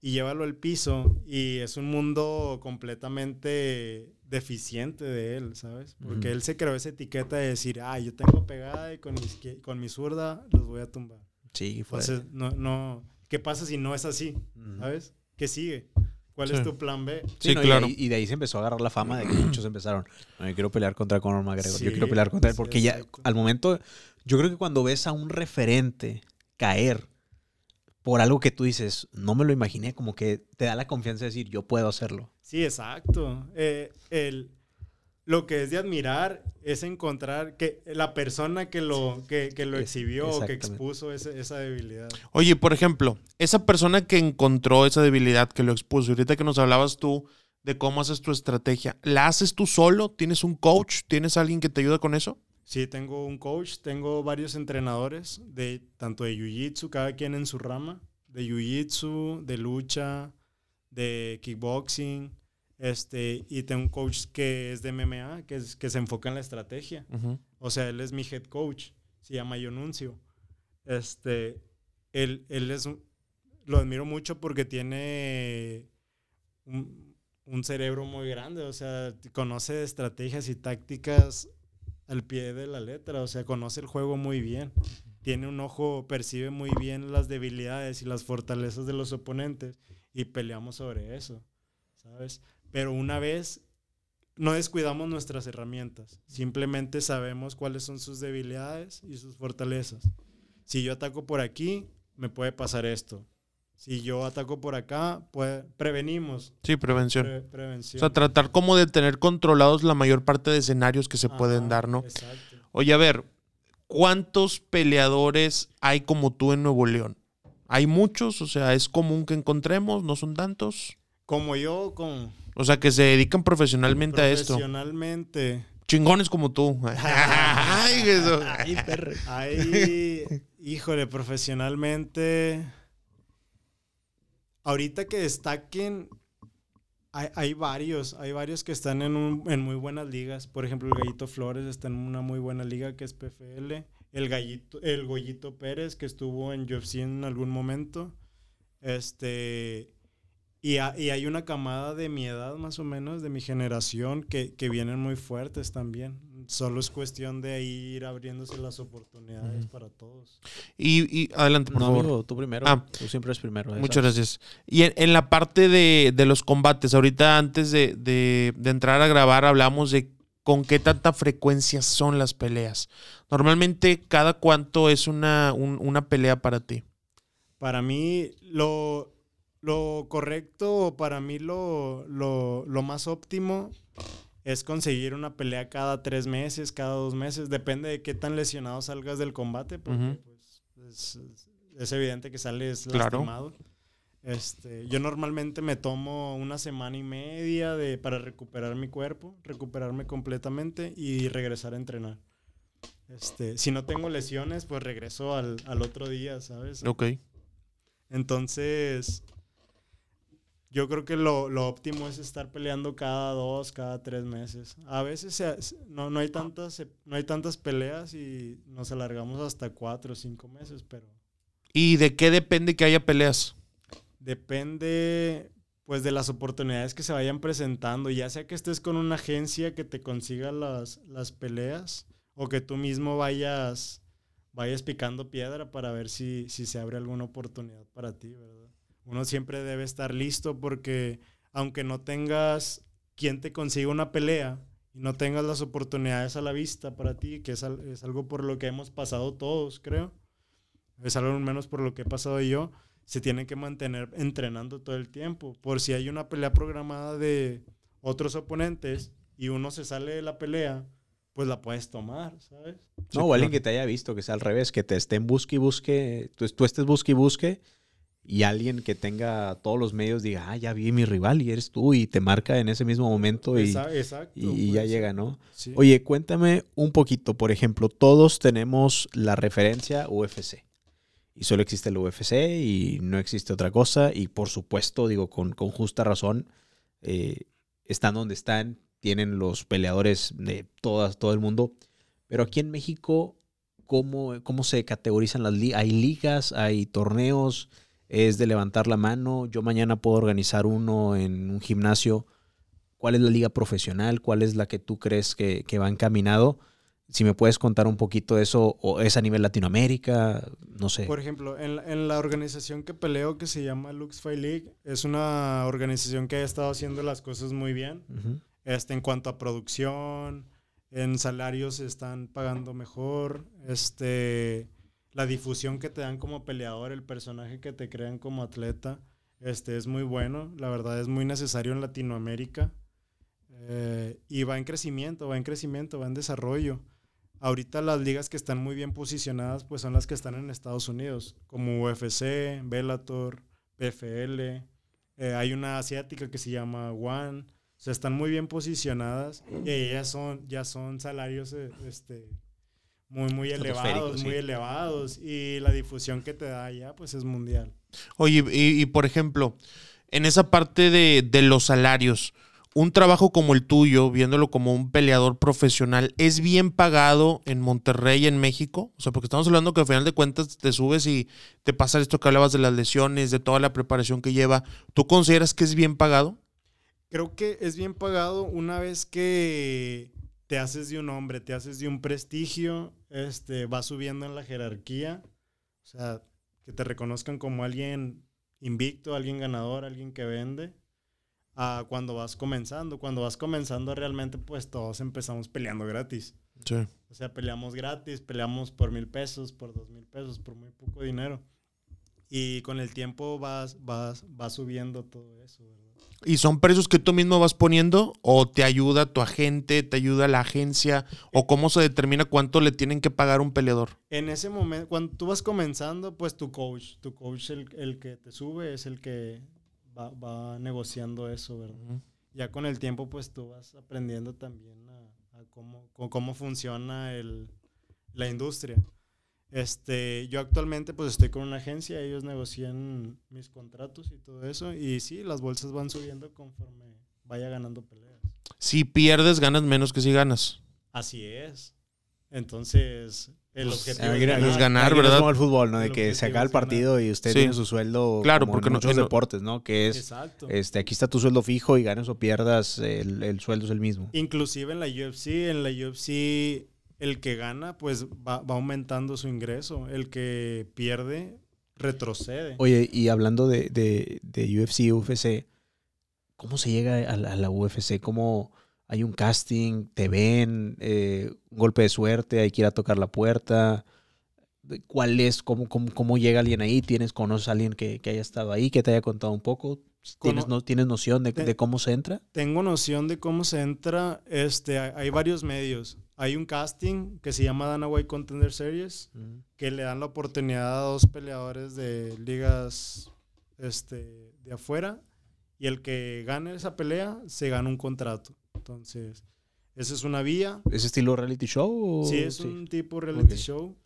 y llévalo al piso y es un mundo completamente deficiente de él, ¿sabes? Porque él se creó esa etiqueta de decir, ah, yo tengo pegada y con mi, con mi zurda los voy a tumbar. Sí, fue... Entonces, no, no, ¿qué pasa si no es así? ¿Sabes? ¿Qué sigue? ¿Cuál Sí. es tu plan B? Sí, no, y de ahí- Y, de ahí se empezó a agarrar la fama de que muchos empezaron. No, yo quiero pelear contra Conor McGregor. yo quiero pelear contra él. sí, Porque ya exacto. al momento, yo creo que cuando ves a un referente caer por algo que tú dices, no me lo imaginé, como que te da la confianza de decir, yo puedo hacerlo. Sí, exacto. Eh, el, lo que es de admirar es encontrar que la persona que lo, que, que lo exhibió o que expuso ese- esa debilidad. Oye, por ejemplo, esa persona que encontró esa debilidad, que lo expuso, y ahorita que nos hablabas tú de cómo haces tu estrategia, ¿la haces tú solo? ¿Tienes un coach? ¿Tienes alguien que te ayuda con eso? Sí, tengo un coach, tengo varios entrenadores, de, tanto de Jiu-Jitsu, cada quien en su rama, de Jiu-Jitsu, de lucha, de kickboxing, este, y tengo un coach que es de MMA, que, es, que se enfoca en la estrategia. Ujú. O sea, él es mi head coach, se llama Yonuncio. Este, él, él es, un- lo admiro mucho porque tiene un, un cerebro muy grande, o sea, conoce estrategias y tácticas al pie de la letra, o sea, conoce el juego muy bien. Tiene un ojo, percibe muy bien las debilidades y las fortalezas de los oponentes y peleamos sobre eso, ¿sabes? Pero una vez no descuidamos nuestras herramientas, simplemente sabemos cuáles son sus debilidades y sus fortalezas. Si yo ataco por aquí, me puede pasar esto. Si yo ataco por acá, pues prevenimos. Sí, prevención. Pre- prevención. O sea, tratar como de tener controlados la mayor parte de escenarios que se pueden dar, ¿no? exacto. Oye, a ver, ¿cuántos peleadores hay como tú en Nuevo León? ¿Hay muchos? O sea, ¿es común que encontremos? ¿No son tantos? Como yo, con O sea, que se dedican profesionalmente a esto. profesionalmente. Chingones como tú. Ay, eso. Ahí, híjole, profesionalmente. Ahorita que destaquen, hay, hay varios, hay varios que están en, un- en muy buenas ligas. Por ejemplo, el Gallito Flores está en una muy buena liga que es PFL. El Gallito, el Goyito Pérez, que estuvo en UFC en algún momento. Este. Y, ha- y hay una camada de mi edad, más o menos, de mi generación, que, que vienen muy fuertes también. Solo es cuestión de ir abriéndose las oportunidades para todos. Y, y adelante, por No, favor. amigo, tú primero. Ah, Tú siempre eres primero. Muchas sabes. gracias. Y en, en la parte de, de los combates, ahorita antes de, de- de entrar a grabar hablamos de con qué tanta frecuencia son las peleas. Normalmente, ¿cada cuánto es una, un- una pelea para ti? Para mí, lo, lo correcto, para mí lo, lo, lo más óptimo es conseguir una pelea cada tres meses, cada dos meses. Depende de qué tan lesionado salgas del combate, porque pues, es, es evidente que sales Claro. lastimado. Este, yo normalmente me tomo una semana y media de, para recuperar mi cuerpo, recuperarme completamente y regresar a entrenar. Este, si no tengo lesiones, pues regreso al, al otro día, ¿sabes? Ok. Entonces, yo creo que lo, lo óptimo es estar peleando cada dos, cada tres meses. A veces se- no, no, hay tantas, no hay tantas peleas y nos alargamos hasta cuatro o cinco meses, pero ¿Y de qué depende que haya peleas? Depende, pues, de las oportunidades que se vayan presentando. Ya sea que estés con una agencia que te consiga las, las peleas o que tú mismo vayas, vayas picando piedra para ver si, si se abre alguna oportunidad para ti, ¿verdad? Uno siempre debe estar listo porque aunque no tengas quien te consiga una pelea y no tengas las oportunidades a la vista para ti, que es, es algo por lo que hemos pasado todos, creo, es algo al menos por lo que he pasado yo, se tiene que mantener entrenando todo el tiempo. Por si hay una pelea programada de otros oponentes y uno se sale de la pelea, pues la puedes tomar, ¿sabes? No, o alguien que te haya visto, que sea al revés, que te esté en busque y busque, tú, tú estés busque y busque, y alguien que tenga todos los medios diga, ah, ya vi mi rival y eres tú, y te marca en ese mismo momento y, Esa- exacto, y- y ya pues. llega, ¿no? Sí. Oye, cuéntame un poquito, por ejemplo, todos tenemos la referencia UFC. Y solo existe el UFC y no existe otra cosa. Y por supuesto, digo, con, con justa razón, eh, están donde están, tienen los peleadores de todas, todo el mundo. Pero aquí en México, ¿cómo, cómo se categorizan las ligas? ¿Hay ligas? ¿Hay torneos? ¿Es de levantar la mano? Yo mañana puedo organizar uno en un gimnasio. ¿Cuál es la liga profesional? ¿Cuál es la que tú crees que, que va encaminado? Si me puedes contar un poquito de eso, o es a nivel Latinoamérica, no sé. Por ejemplo, en, la- en la organización que peleo, que se llama Lux Fight League, es una organización que ha estado haciendo las cosas muy bien. Ujú. este, en cuanto a producción, en salarios están pagando mejor, este, la difusión que te dan como peleador, el personaje que te crean como atleta, este, es muy bueno, la verdad es muy necesario en Latinoamérica eh, y va en crecimiento, va en crecimiento, va en desarrollo. Ahorita las ligas que están muy bien posicionadas pues son las que están en Estados Unidos, como UFC, Bellator, PFL, eh, hay una asiática que se llama One, o sea, están muy bien posicionadas y ellas son, ya son salarios este, muy, muy elevados, muy sí. elevados y la difusión que te da ya pues es mundial. Oye, y, y, por ejemplo, en esa parte de, de los salarios, un trabajo como el tuyo, viéndolo como un peleador profesional, ¿es bien pagado en Monterrey, en México? O sea, porque estamos hablando que al final de cuentas te subes y te pasa esto que hablabas de las lesiones, de toda la preparación que lleva. ¿Tú consideras que es bien pagado? Creo que es bien pagado una vez que te haces de un hombre, te haces de un prestigio, este, vas subiendo en la jerarquía, o sea, que te reconozcan como alguien invicto, alguien ganador, alguien que vende, a cuando vas comenzando. Cuando vas comenzando realmente pues todos empezamos peleando gratis. Sí. O sea, peleamos gratis, peleamos por mil pesos, por dos mil pesos, por muy poco dinero. Y con el tiempo vas, vas, vas subiendo todo eso, ¿verdad? ¿Y son precios que tú mismo vas poniendo? ¿O te ayuda tu agente, te ayuda la agencia? ¿O cómo se determina cuánto le tienen que pagar un peleador? En ese momento, cuando tú vas comenzando, pues tu coach, tu coach el, el que te sube es el que va, va negociando eso, ¿verdad? Ya con el tiempo, pues tú vas aprendiendo también a, a cómo, cómo funciona el, la industria. Este, yo actualmente pues estoy con una agencia, ellos negocian mis contratos y todo eso, y sí, las bolsas van subiendo conforme vaya ganando peleas. Si pierdes, ganas menos que si ganas. Así es. Entonces, el Pues, objetivo es ganar. es ganar, Aquí no es ¿verdad? como el fútbol, ¿no? De El que se acaba el ganar. partido y usted Sí. tiene su sueldo Claro, como porque en no- muchos no- deportes, ¿no? Que es, Exacto. este, aquí está tu sueldo fijo y ganes o pierdas, el, el sueldo es el mismo. Inclusive en la UFC, en la UFC el que gana pues va, aumentando su ingreso, el que pierde retrocede. Oye, y hablando de, de, de UFC, UFC, ¿cómo se llega a la, la UFC? ¿Cómo hay un casting? ¿Te ven? Eh, ¿Un golpe de suerte? ¿Hay que ir a tocar la puerta? ¿Cuál es? ¿Cómo, cómo, cómo llega alguien ahí? ¿Tienes, conoces a alguien que, que haya estado ahí, que te haya contado un poco? ¿Tienes, Cono- no, ¿tienes noción de, Te- de cómo se entra? Tengo noción de cómo se entra, este, hay, hay varios medios. Hay un casting que se llama Dana White Contender Series, que le dan la oportunidad a dos peleadores de ligas este, de afuera y el que gane esa pelea se gana un contrato. Entonces, esa es una vía. ¿Es estilo reality show? o- Sí, es un tipo reality show.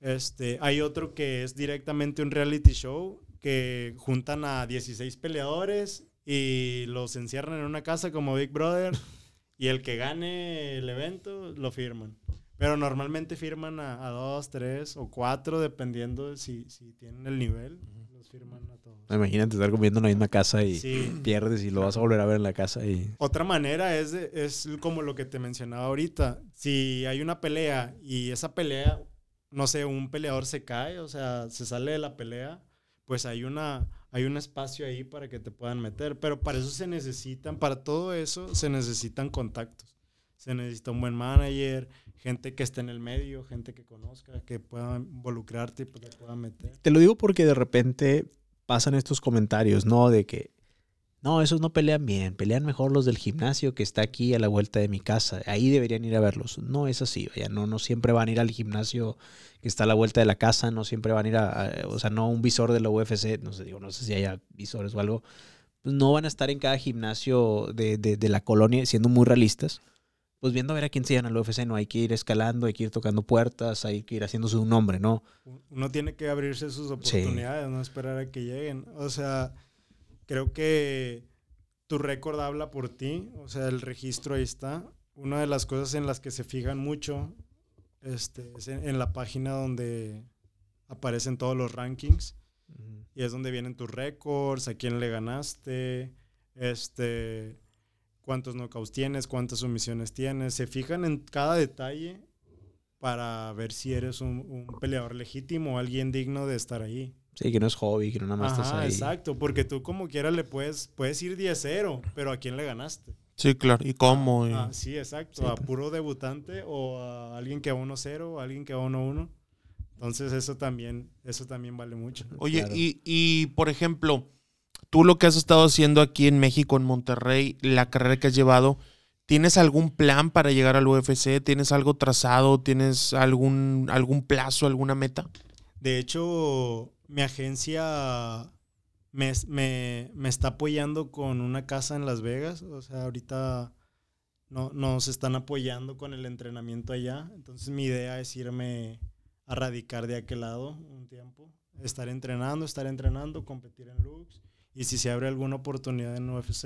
Este, hay otro que es directamente un reality show que juntan a 16 peleadores y los encierran en una casa como Big Brother y el que gane el evento lo firman. Pero normalmente firman a, a dos, tres o cuatro, dependiendo de si, si tienen el nivel. Los firman a todos. Imagínate estar comiendo en la misma casa y Sí. pierdes y lo vas a volver a ver en la casa y... Otra manera es, de- es como lo que te mencionaba ahorita. Si hay una pelea y esa pelea, no sé, un peleador se cae, o sea, se sale de la pelea, pues hay una hay un espacio ahí para que te puedan meter. Pero para eso se necesitan, para todo eso se necesitan contactos. Se necesita un buen manager, gente que esté en el medio, gente que conozca, que pueda involucrarte y pues, te pueda meter. Te lo digo porque de repente pasan estos comentarios, ¿no? De que, no, esos no pelean bien, pelean mejor los del gimnasio que está aquí a la vuelta de mi casa. Ahí deberían ir a verlos. No es así, vaya, no, no siempre van a ir al gimnasio que está a la vuelta de la casa, no siempre van a ir a, a- o sea, no un visor de la UFC, no sé, digo, no sé si haya visores o algo. Pues no van a estar en cada gimnasio de, de- de la colonia, siendo muy realistas. Pues viendo a ver a quién se llegan al UFC, no hay que ir escalando, hay que ir tocando puertas, hay que ir haciéndose un nombre, ¿no? Uno tiene que abrirse sus oportunidades, no esperar a que lleguen. O sea, creo que tu récord habla por ti, o sea, el registro ahí está. Una de las cosas en las que se fijan mucho este, es en, en la página donde aparecen todos los rankings y es donde vienen tus récords, a quién le ganaste, este, cuántos knockouts tienes, cuántas sumisiones tienes. Se fijan en cada detalle para ver si eres un, un peleador legítimo o alguien digno de estar ahí. Sí, que no es hobby, que no nada más estás Ajá, ahí. exacto, porque tú como quiera le puedes, puedes ir 10-0, pero ¿a quién le ganaste? Sí, claro. ¿Y cómo? Y- Ah, sí, exacto, Sí, a pues. puro debutante o a alguien que va 1-0 o a alguien que va 1-1. Entonces eso también, eso también vale mucho. Oye, y, y, por ejemplo, tú lo que has estado haciendo aquí en México, en Monterrey, la carrera que has llevado, ¿tienes algún plan para llegar al UFC? ¿Tienes algo trazado? ¿Tienes algún, algún plazo, alguna meta? De hecho, mi agencia me, me- me está apoyando con una casa en Las Vegas. O sea, ahorita no, nos están apoyando con el entrenamiento allá. Entonces mi idea es irme a radicar de aquel lado un tiempo. Estar entrenando, estar entrenando, competir en Lux. Y si se abre alguna oportunidad en UFC,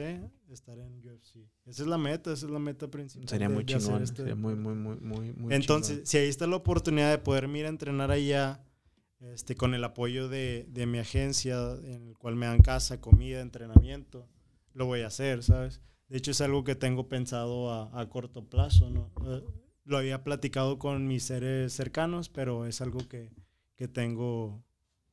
estar en UFC. Esa es la meta, esa es la meta principal. Sería de- muy chingón, este sería muy, muy, muy, muy, muy Entonces, chingón. si ahí está la oportunidad de poderme ir a entrenar allá, este, con el apoyo de, de mi agencia, en el cual me dan casa, comida, entrenamiento, lo voy a hacer, ¿sabes? De hecho, es algo que tengo pensado a, a corto plazo, ¿no? Eh, lo había platicado con mis seres cercanos, pero es algo que, que tengo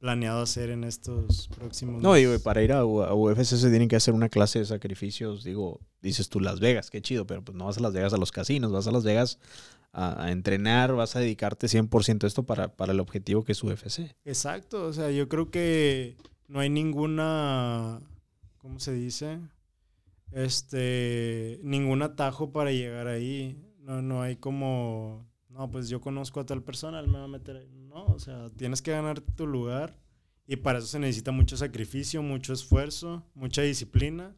planeado hacer en estos próximos No, digo, para ir a, U- a UFC se tienen que hacer una clase de sacrificios. Digo, dices tú Las Vegas, qué chido, pero pues no vas a Las Vegas a los casinos, vas a Las Vegas a, a entrenar, vas a dedicarte 100% a esto para, para el objetivo que es UFC. Exacto, o sea, yo creo que no hay ninguna, ¿cómo se dice? Este, ningún atajo para llegar ahí. No, no hay como, no, pues yo conozco a tal persona, él me va a meter ahí. No, o sea, tienes que ganar tu lugar y para eso se necesita mucho sacrificio, mucho esfuerzo, mucha disciplina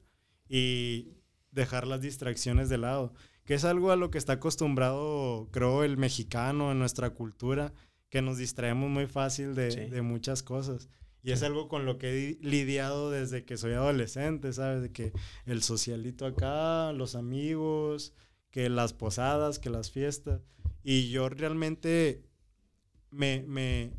y dejar las distracciones de lado, que es algo a lo que está acostumbrado, creo, el mexicano en nuestra cultura, que nos distraemos muy fácil de, de muchas cosas. Y es algo con lo que he di- lidiado desde que soy adolescente, ¿sabes? De que el socialito acá, los amigos, que las posadas, que las fiestas. Y yo realmente me, me,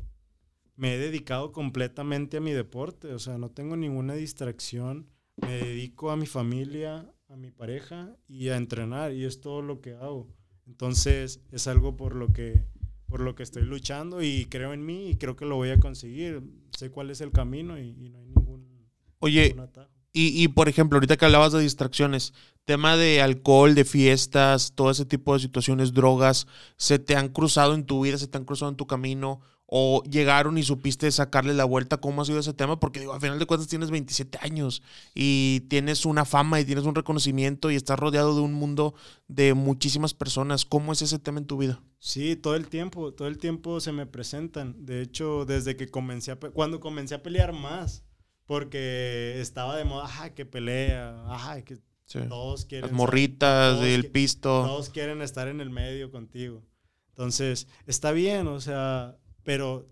me he dedicado completamente a mi deporte, o sea, no tengo ninguna distracción, me dedico a mi familia, a mi pareja y a entrenar y es todo lo que hago. Entonces es algo por lo que por lo que estoy luchando y creo en mí y creo que lo voy a conseguir. Sé cuál es el camino y, y no hay ningún, Oye, ningún atajo. Y, y, por ejemplo, ahorita que hablabas de distracciones, tema de alcohol, de fiestas, todo ese tipo de situaciones, drogas, ¿se te han cruzado en tu vida, se te han cruzado en tu camino? ¿O llegaron y supiste sacarle la vuelta? ¿Cómo ha sido ese tema? Porque digo, al final de cuentas tienes 27 años y tienes una fama y tienes un reconocimiento y estás rodeado de un mundo de muchísimas personas. ¿Cómo es ese tema en tu vida? Sí, todo el tiempo, todo el tiempo se me presentan. De hecho, desde que comencé a cuando comencé a pelear más, porque estaba de moda, ajá, que pelea, ajá, que Sí. todos quieren Las morritas, el pisto. Todos quieren estar en el medio contigo. Entonces, está bien, o sea, pero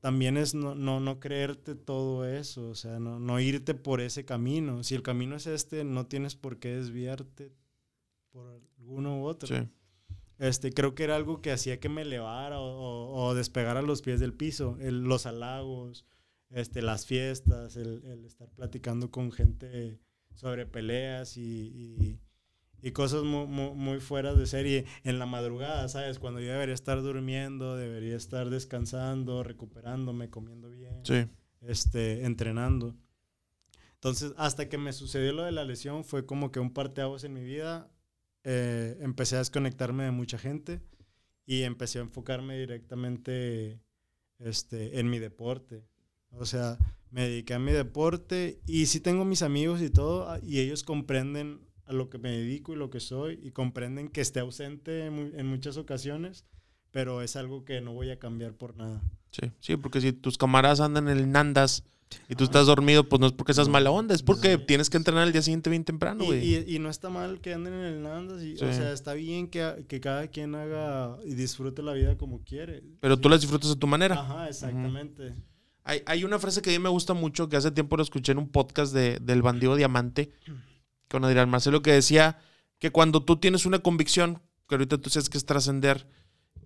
también es no, no, no creerte todo eso, o sea, no, no irte por ese camino. Si el camino es este, no tienes por qué desviarte por alguno u otro. Sí. este, creo que era algo que hacía que me elevara o, o- o despegara los pies del piso. El- los halagos, este, las fiestas, el, el estar platicando con gente sobre peleas y, y- y cosas mu- mu- muy, fuera de serie en la madrugada, ¿sabes? Cuando yo debería estar durmiendo, debería estar descansando, recuperándome, comiendo bien, Sí. este, entrenando. Entonces, hasta que me sucedió lo de la lesión, fue como que un parteaguas en mi vida. Eh, empecé a desconectarme de mucha gente y empecé a enfocarme directamente este, en mi deporte. O sea, me dediqué a mi deporte y sí tengo mis amigos y todo, ah, y ellos comprenden a lo que me dedico y lo que soy, y comprenden que esté ausente en, en muchas ocasiones, pero es algo que no voy a cambiar por nada. Sí, sí, porque si tus camaradas andan en el Nandas y tú estás dormido, pues no es porque seas mala onda, es porque tienes que entrenar el día siguiente bien temprano, Y, güey. y- y no está mal que anden en el Nandas, y, o Sí. sea, está bien que, que cada quien haga y disfrute la vida como quiere. Pero tú las disfrutas a tu manera. Ajá, exactamente. Hay, hay una frase que a mí me gusta mucho, que hace tiempo lo escuché en un podcast de, del bandido Diamante, con Adrián Marcelo, que decía que cuando tú tienes una convicción, que ahorita tú sabes que es trascender,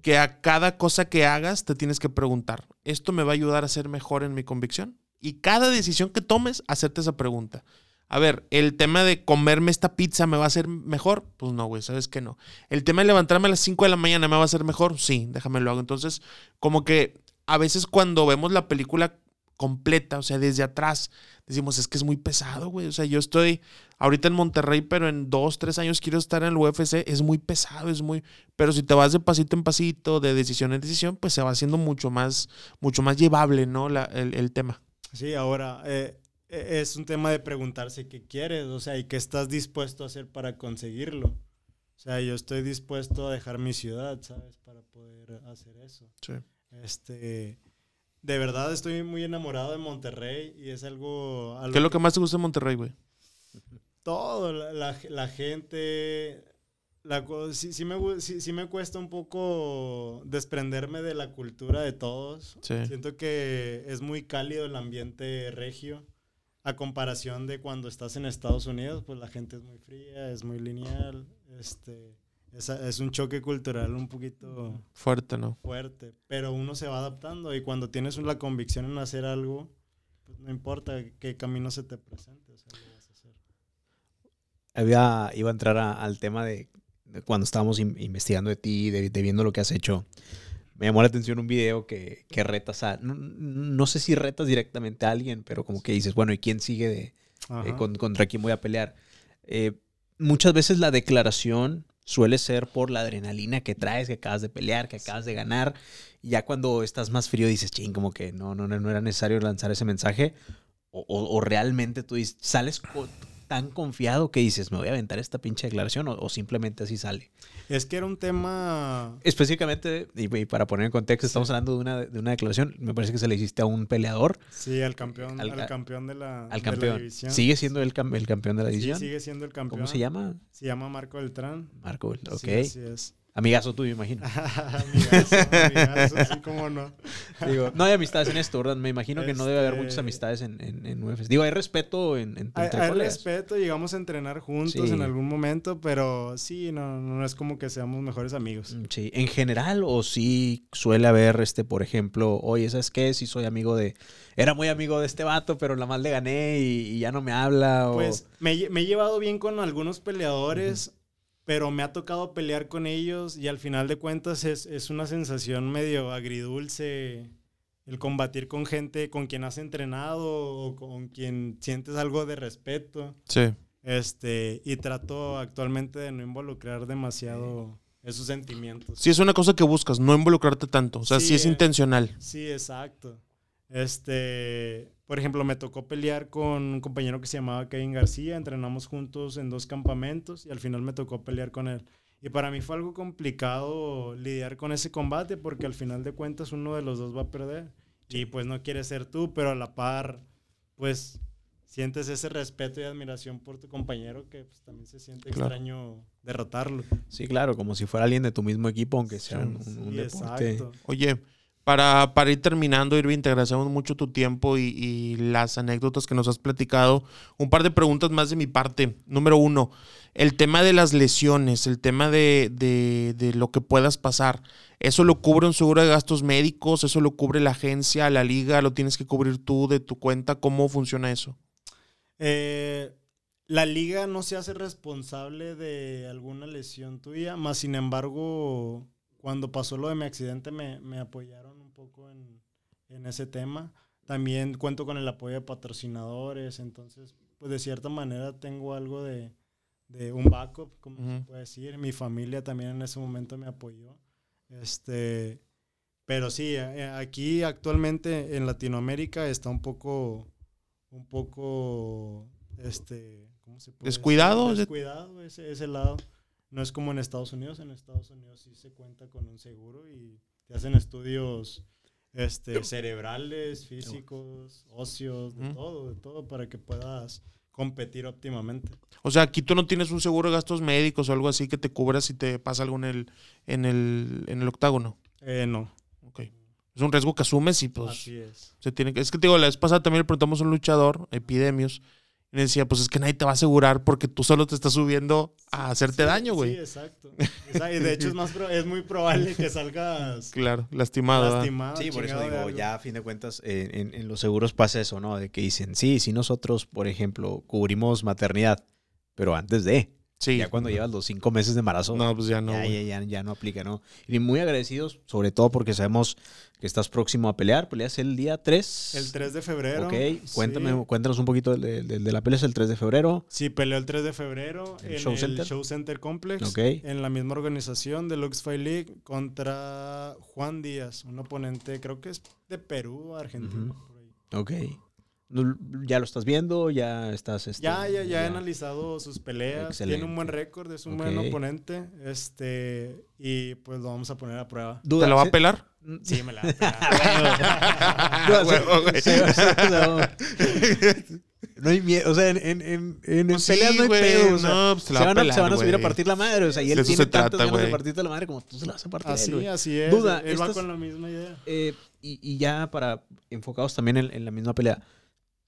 que a cada cosa que hagas te tienes que preguntar, ¿esto me va a ayudar a ser mejor en mi convicción? Y cada decisión que tomes, hacerte esa pregunta. A ver, el tema de comerme esta pizza me va a hacer mejor, pues no, güey, sabes que no. El tema de levantarme a las 5 de la mañana me va a hacer mejor, sí, déjame lo hago. Entonces, como que a veces cuando vemos la película completa, o sea, desde atrás, decimos, es que es muy pesado, güey. O sea, yo estoy ahorita en Monterrey, pero en dos, tres años quiero estar en el UFC, es muy pesado, es muy... Pero si te vas de pasito en pasito, de decisión en decisión, pues se va haciendo mucho más, mucho más llevable, ¿no? La- el, el tema. Sí, ahora eh, eh, es un tema de preguntarse qué quieres, o sea, y qué estás dispuesto a hacer para conseguirlo. O sea, yo estoy dispuesto a dejar mi ciudad, ¿sabes? Para poder hacer eso. Sí. Este, de verdad estoy muy enamorado de Monterrey y es algo... algo ¿Qué es lo que más te gusta de Monterrey, güey? todo, la, la- la gente, la, sí, sí me, sí me cuesta un poco desprenderme de la cultura de todos. Sí. Siento que es muy cálido el ambiente regio. A comparación de cuando estás en Estados Unidos, pues la gente es muy fría, es muy lineal. Este, es, es un choque cultural un poquito Fuerte, ¿no? fuerte, pero uno se va adaptando y cuando tienes la convicción en hacer algo, pues no importa qué camino se te presente. o sea, lo vas a hacer. Había, iba a entrar a- al tema de, de cuando estábamos in- investigando de ti, de, de viendo lo que has hecho. Me llamó la atención un video que, que retas a. No, no sé si retas directamente a alguien, pero como que dices, bueno, ¿y quién sigue de. Eh, con- contra quién voy a pelear? Eh, muchas veces la declaración suele ser por la adrenalina que traes, que acabas de pelear, que acabas de ganar. Y ya cuando estás más frío dices, ching, como que no, no, no, era necesario lanzar ese mensaje. O, o- o realmente tú dices- sales tan confiado que dices, me voy a aventar esta pinche declaración, o, o simplemente así sale. Es que era un tema. Específicamente, y, y para poner en contexto, estamos hablando de una, de una declaración, me parece que se le hiciste a un peleador. Sí, al campeón, Al- campeón de la, Al de la campeón. división. ¿Sigue siendo el, el campeón de la Sí, división? sigue siendo el campeón. ¿Cómo se llama? Se llama Marco Beltrán. Marco, ok. Sí, así es. Amigazo tuyo, imagino. amigazo, amigazo, sí, cómo no. Digo, no hay amistades en esto, ¿verdad? Me imagino que no debe haber Este- muchas amistades en, en, en UFC. Digo, hay respeto en, en, Hay, hay respeto, llegamos a entrenar juntos Sí. en algún momento, pero sí, no, no es como que seamos mejores amigos. Mm, Sí, en general, o sí suele haber, este, por ejemplo, oye, ¿sabes qué? Si soy amigo de. Era muy amigo de este vato, pero la mal le gané y, y ya no me habla. O... Pues me, me he llevado bien con algunos peleadores, pero me ha tocado pelear con ellos y al final de cuentas es, es una sensación medio agridulce el combatir con gente con quien has entrenado o con quien sientes algo de respeto. Sí. Este, y trato actualmente de no involucrar demasiado esos sentimientos. Sí, es una cosa que buscas, no involucrarte tanto. O sea, sí, es eh, intencional. Sí, exacto. Este, por ejemplo, me tocó pelear con un compañero que se llamaba Kevin García, entrenamos juntos en dos campamentos y al final me tocó pelear con él. Y para mí fue algo complicado lidiar con ese combate porque al final de cuentas uno de los dos va a perder. Y pues no quiere ser tú, pero a la par, pues sientes ese respeto y admiración por tu compañero que pues, también se siente Claro. extraño derrotarlo. Sí, claro, como si fuera alguien de tu mismo equipo, aunque sea un, un sí, deporte. exacto. Oye, Para, para ir terminando, Irving, te agradecemos mucho tu tiempo y, las anécdotas que nos has platicado. Un par de preguntas más de mi parte. Número uno, el tema de las lesiones, el tema de, de- lo que puedas pasar. ¿Eso lo cubre un seguro de gastos médicos? ¿Eso lo cubre la agencia, la liga? ¿Lo tienes que cubrir tú de tu cuenta? ¿Cómo funciona eso? Eh, la liga no se hace responsable de alguna lesión tuya, más sin embargo, cuando pasó lo de mi accidente me, me apoyaron poco en, en ese tema. También cuento con el apoyo de patrocinadores, entonces, pues de cierta manera tengo algo de, de un backup, como se Ujú. puede decir. Mi familia también en ese momento me apoyó. Este, pero sí, eh, aquí actualmente en Latinoamérica está un poco, un poco, este, ¿cómo se puede decir? ¿Descuidado? Descuidado ese, ese lado. No es como en Estados Unidos. En Estados Unidos sí se cuenta con un seguro y te hacen estudios este, cerebrales, físicos, óseos, de Ujú. todo, de todo para que puedas competir óptimamente. O sea, aquí tú no tienes un seguro de gastos médicos o algo así que te cubra si te pasa algo en el, en el, en el octágono. Eh, no. Ok. Es un riesgo que asumes y pues Así es. se tiene que... Es que te digo, la vez pasada también le preguntamos a un luchador, Epidemios, decía, pues es que nadie te va a asegurar porque tú solo te estás subiendo a hacerte daño, güey. Sí, exacto. Y de hecho es, más pro- es muy probable que salgas Claro, lastimado. lastimado. Sí, por eso digo, ya a fin de cuentas, eh, en, en los seguros pasa eso, ¿no? De que dicen, sí, si nosotros, por ejemplo, cubrimos maternidad, pero antes de. Sí. Ya cuando llevas los cinco meses de embarazo. No, pues ya no, Ya, ya, ya, ya no aplica, ¿no? Y muy agradecidos, sobre todo porque sabemos que estás próximo a pelear. Peleas el día 3. El 3 de febrero. Ok, cuéntame, Sí. cuéntanos un poquito de, de- de la pelea, es el 3 de febrero. Sí, peleó el 3 de febrero ¿El en Show el Center? Show Center Complex, Ok. en la misma organización de Lux Fight League contra Juan Díaz, un oponente creo que es de Perú o Argentina. Ujú. por ahí. Ok. ¿Ya lo estás viendo? ¿Ya estás...? este, Ya, ya, ya he analizado sus peleas, tiene un buen Excelente. récord, es un buen Ok. oponente, este, y pues lo vamos a poner a prueba. Duda, ¿Te lo va ¿sí? a pelar? Sí, me la va a pegar. No, hay miedo, o sea, en, en, en, en Pues peleas sí, no hay güey, pedo. o sea, no, pues la se, va a van a, se pelar, van a subir a partir la madre, o sea, y él eso tiene se trata, ganas de partirte la madre como tú se la vas a partir. a él, Así, así es. Duda, él va con la misma idea. Eh, y, y ya para enfocados también en, en la misma pelea,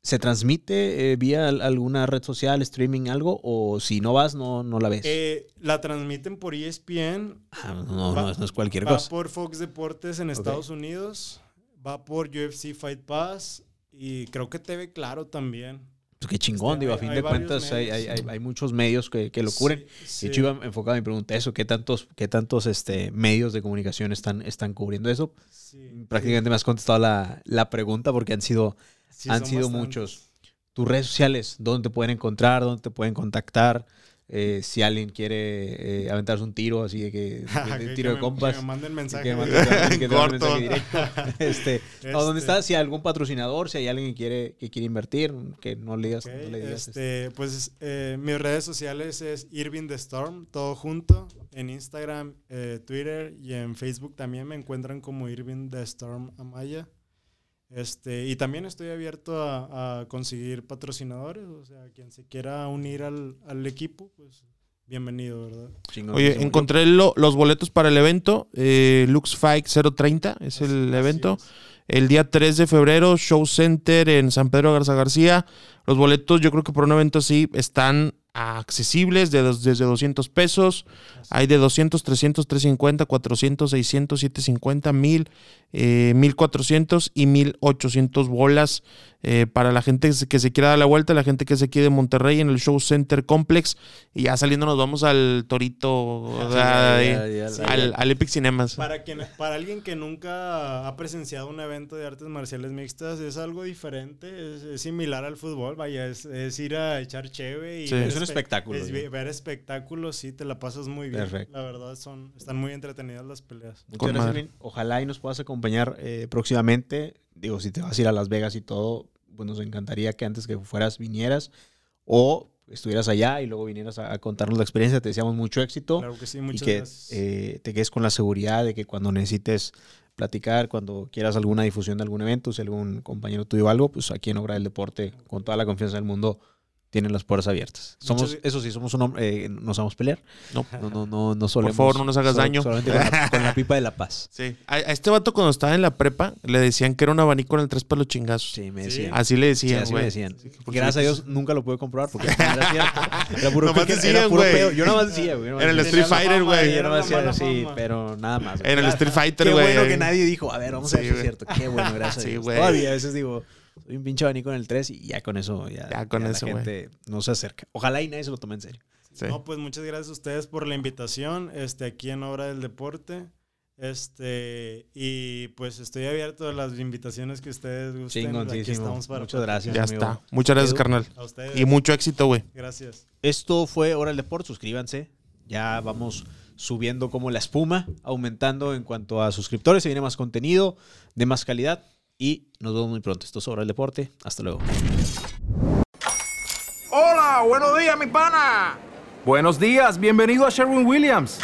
¿se transmite eh, vía al- alguna red social, streaming, algo? O si no vas, no, no la ves. Eh, la transmiten por ESPN. Ah, no, va- no, no es cualquier va cosa. por Fox Deportes en. Estados Unidos. Va por UFC Fight Pass. Y creo que TV Claro también. Pues qué chingón, Este, digo, a fin de cuentas hay, hay, medios. hay- hay muchos medios que, que lo cubren. Sí, De hecho, sí. iba enfocado mi pregunta eso, ¿qué tantos, qué tantos este, medios de comunicación están, están cubriendo eso? Sí, Prácticamente me has contestado la, la pregunta porque han sido, sí, han sido bastantes. muchos. Tus redes sociales, ¿dónde te pueden encontrar? ¿Dónde te pueden contactar? Eh, si alguien quiere eh, aventarse un tiro así de que Que- tiro que de compas. que me manden mensaje. Que manden- que te manden mensaje directo. Este, no, ¿Dónde Este. está? Si hay algún patrocinador, si hay alguien que quiere, que quiere invertir, que no le digas. No le digas este, pues eh, mis redes sociales es Irving the Storm, todo junto. En Instagram, eh, Twitter y en Facebook también me encuentran como Irving the Storm Amaya. Este, y también estoy abierto a, a conseguir patrocinadores, o sea, quien se quiera unir al, al equipo, pues bienvenido, ¿verdad? Oye, encontré lo- los boletos para el evento. Eh, Lux Fight 030 es el evento. El día 3 de febrero, Show Center en San Pedro Garza García. Los boletos, yo creo que por un evento así están accesibles de dos- desde 200 pesos. Hay de 200, 300, 350, 400, 600, 750, 1000, eh, 1400 y 1800 bolas eh, para la gente que se- que se quiera dar la vuelta, la gente que se quede de Monterrey en el Show Center Complex. Y ya saliendo nos vamos al Torito, ya, ya, ya, al, Epic Cinemas. Para, quien, para alguien que nunca ha presenciado un evento de artes marciales mixtas, es algo diferente, es, es similar al fútbol, vaya, es, es ir a echar cheve y Sí. Es un espe- espectáculo, es ver espectáculos, sí, te la pasas muy bien. La verdad, son, están muy entretenidas las peleas. Muchas gracias. Ojalá y nos puedas acompañar eh, próximamente. Digo, si te vas a ir a Las Vegas y todo, pues nos encantaría que antes que fueras vinieras o estuvieras allá y luego vinieras a, a contarnos la experiencia. Te deseamos mucho éxito Claro que sí, y muchas que gracias. eh, te quedes con la seguridad de que cuando necesites platicar, cuando quieras alguna difusión de algún evento, si algún compañero tuyo o algo, pues aquí en Obra del Deporte, con toda la confianza del mundo, tienen las puertas abiertas. Somos, Muchas- eso sí, somos un hombre, eh, no sabemos pelear. No. No, no, no, no solemos- favor, no nos hagas sol- daño. Solamente con la, con la pipa de la paz. Sí. A, a este vato cuando estaba en la prepa le decían que era un abanico en el tres para los chingazos. Sí, me decían. Así le Sí, decían, así me decían. Sí, por Gracias a. Dios nunca lo pude comprobar porque era cierto. Era puro, Nomás decían, era puro pedo. Yo nada más decía, güey. En el. Street Fighter, güey. Yo nada más decía, sí, pero nada más. En el. Street Fighter, Qué güey. bueno que nadie dijo, a ver, vamos a ver Sí, si es cierto. Qué bueno, gracias Sí, a Dios. güey. Todavía a veces digo, soy un pinche abanico en el 3 y ya con eso, ya, Ya con ya eso, la gente no se acerca. Ojalá y nadie se lo tome en serio. Sí. No, pues muchas gracias a ustedes por la invitación este, aquí en Hora del Deporte. Este, y pues estoy abierto a las invitaciones que ustedes gusten. Aquí estamos para Muchas gracias. Ya amigo. está. Muchas gracias, Edu, carnal. A ustedes. Y mucho éxito, güey. Gracias. Esto fue Hora del Deporte. Suscríbanse. Ya vamos subiendo como la espuma, aumentando en cuanto a suscriptores. Se viene más contenido de más calidad. Y nos vemos muy pronto. Esto es Hora del Deporte. Hasta luego. Hola, buenos días, mi pana. Buenos días, bienvenido a Sherwin Williams.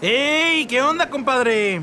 ¡Ey! ¿Qué onda, compadre?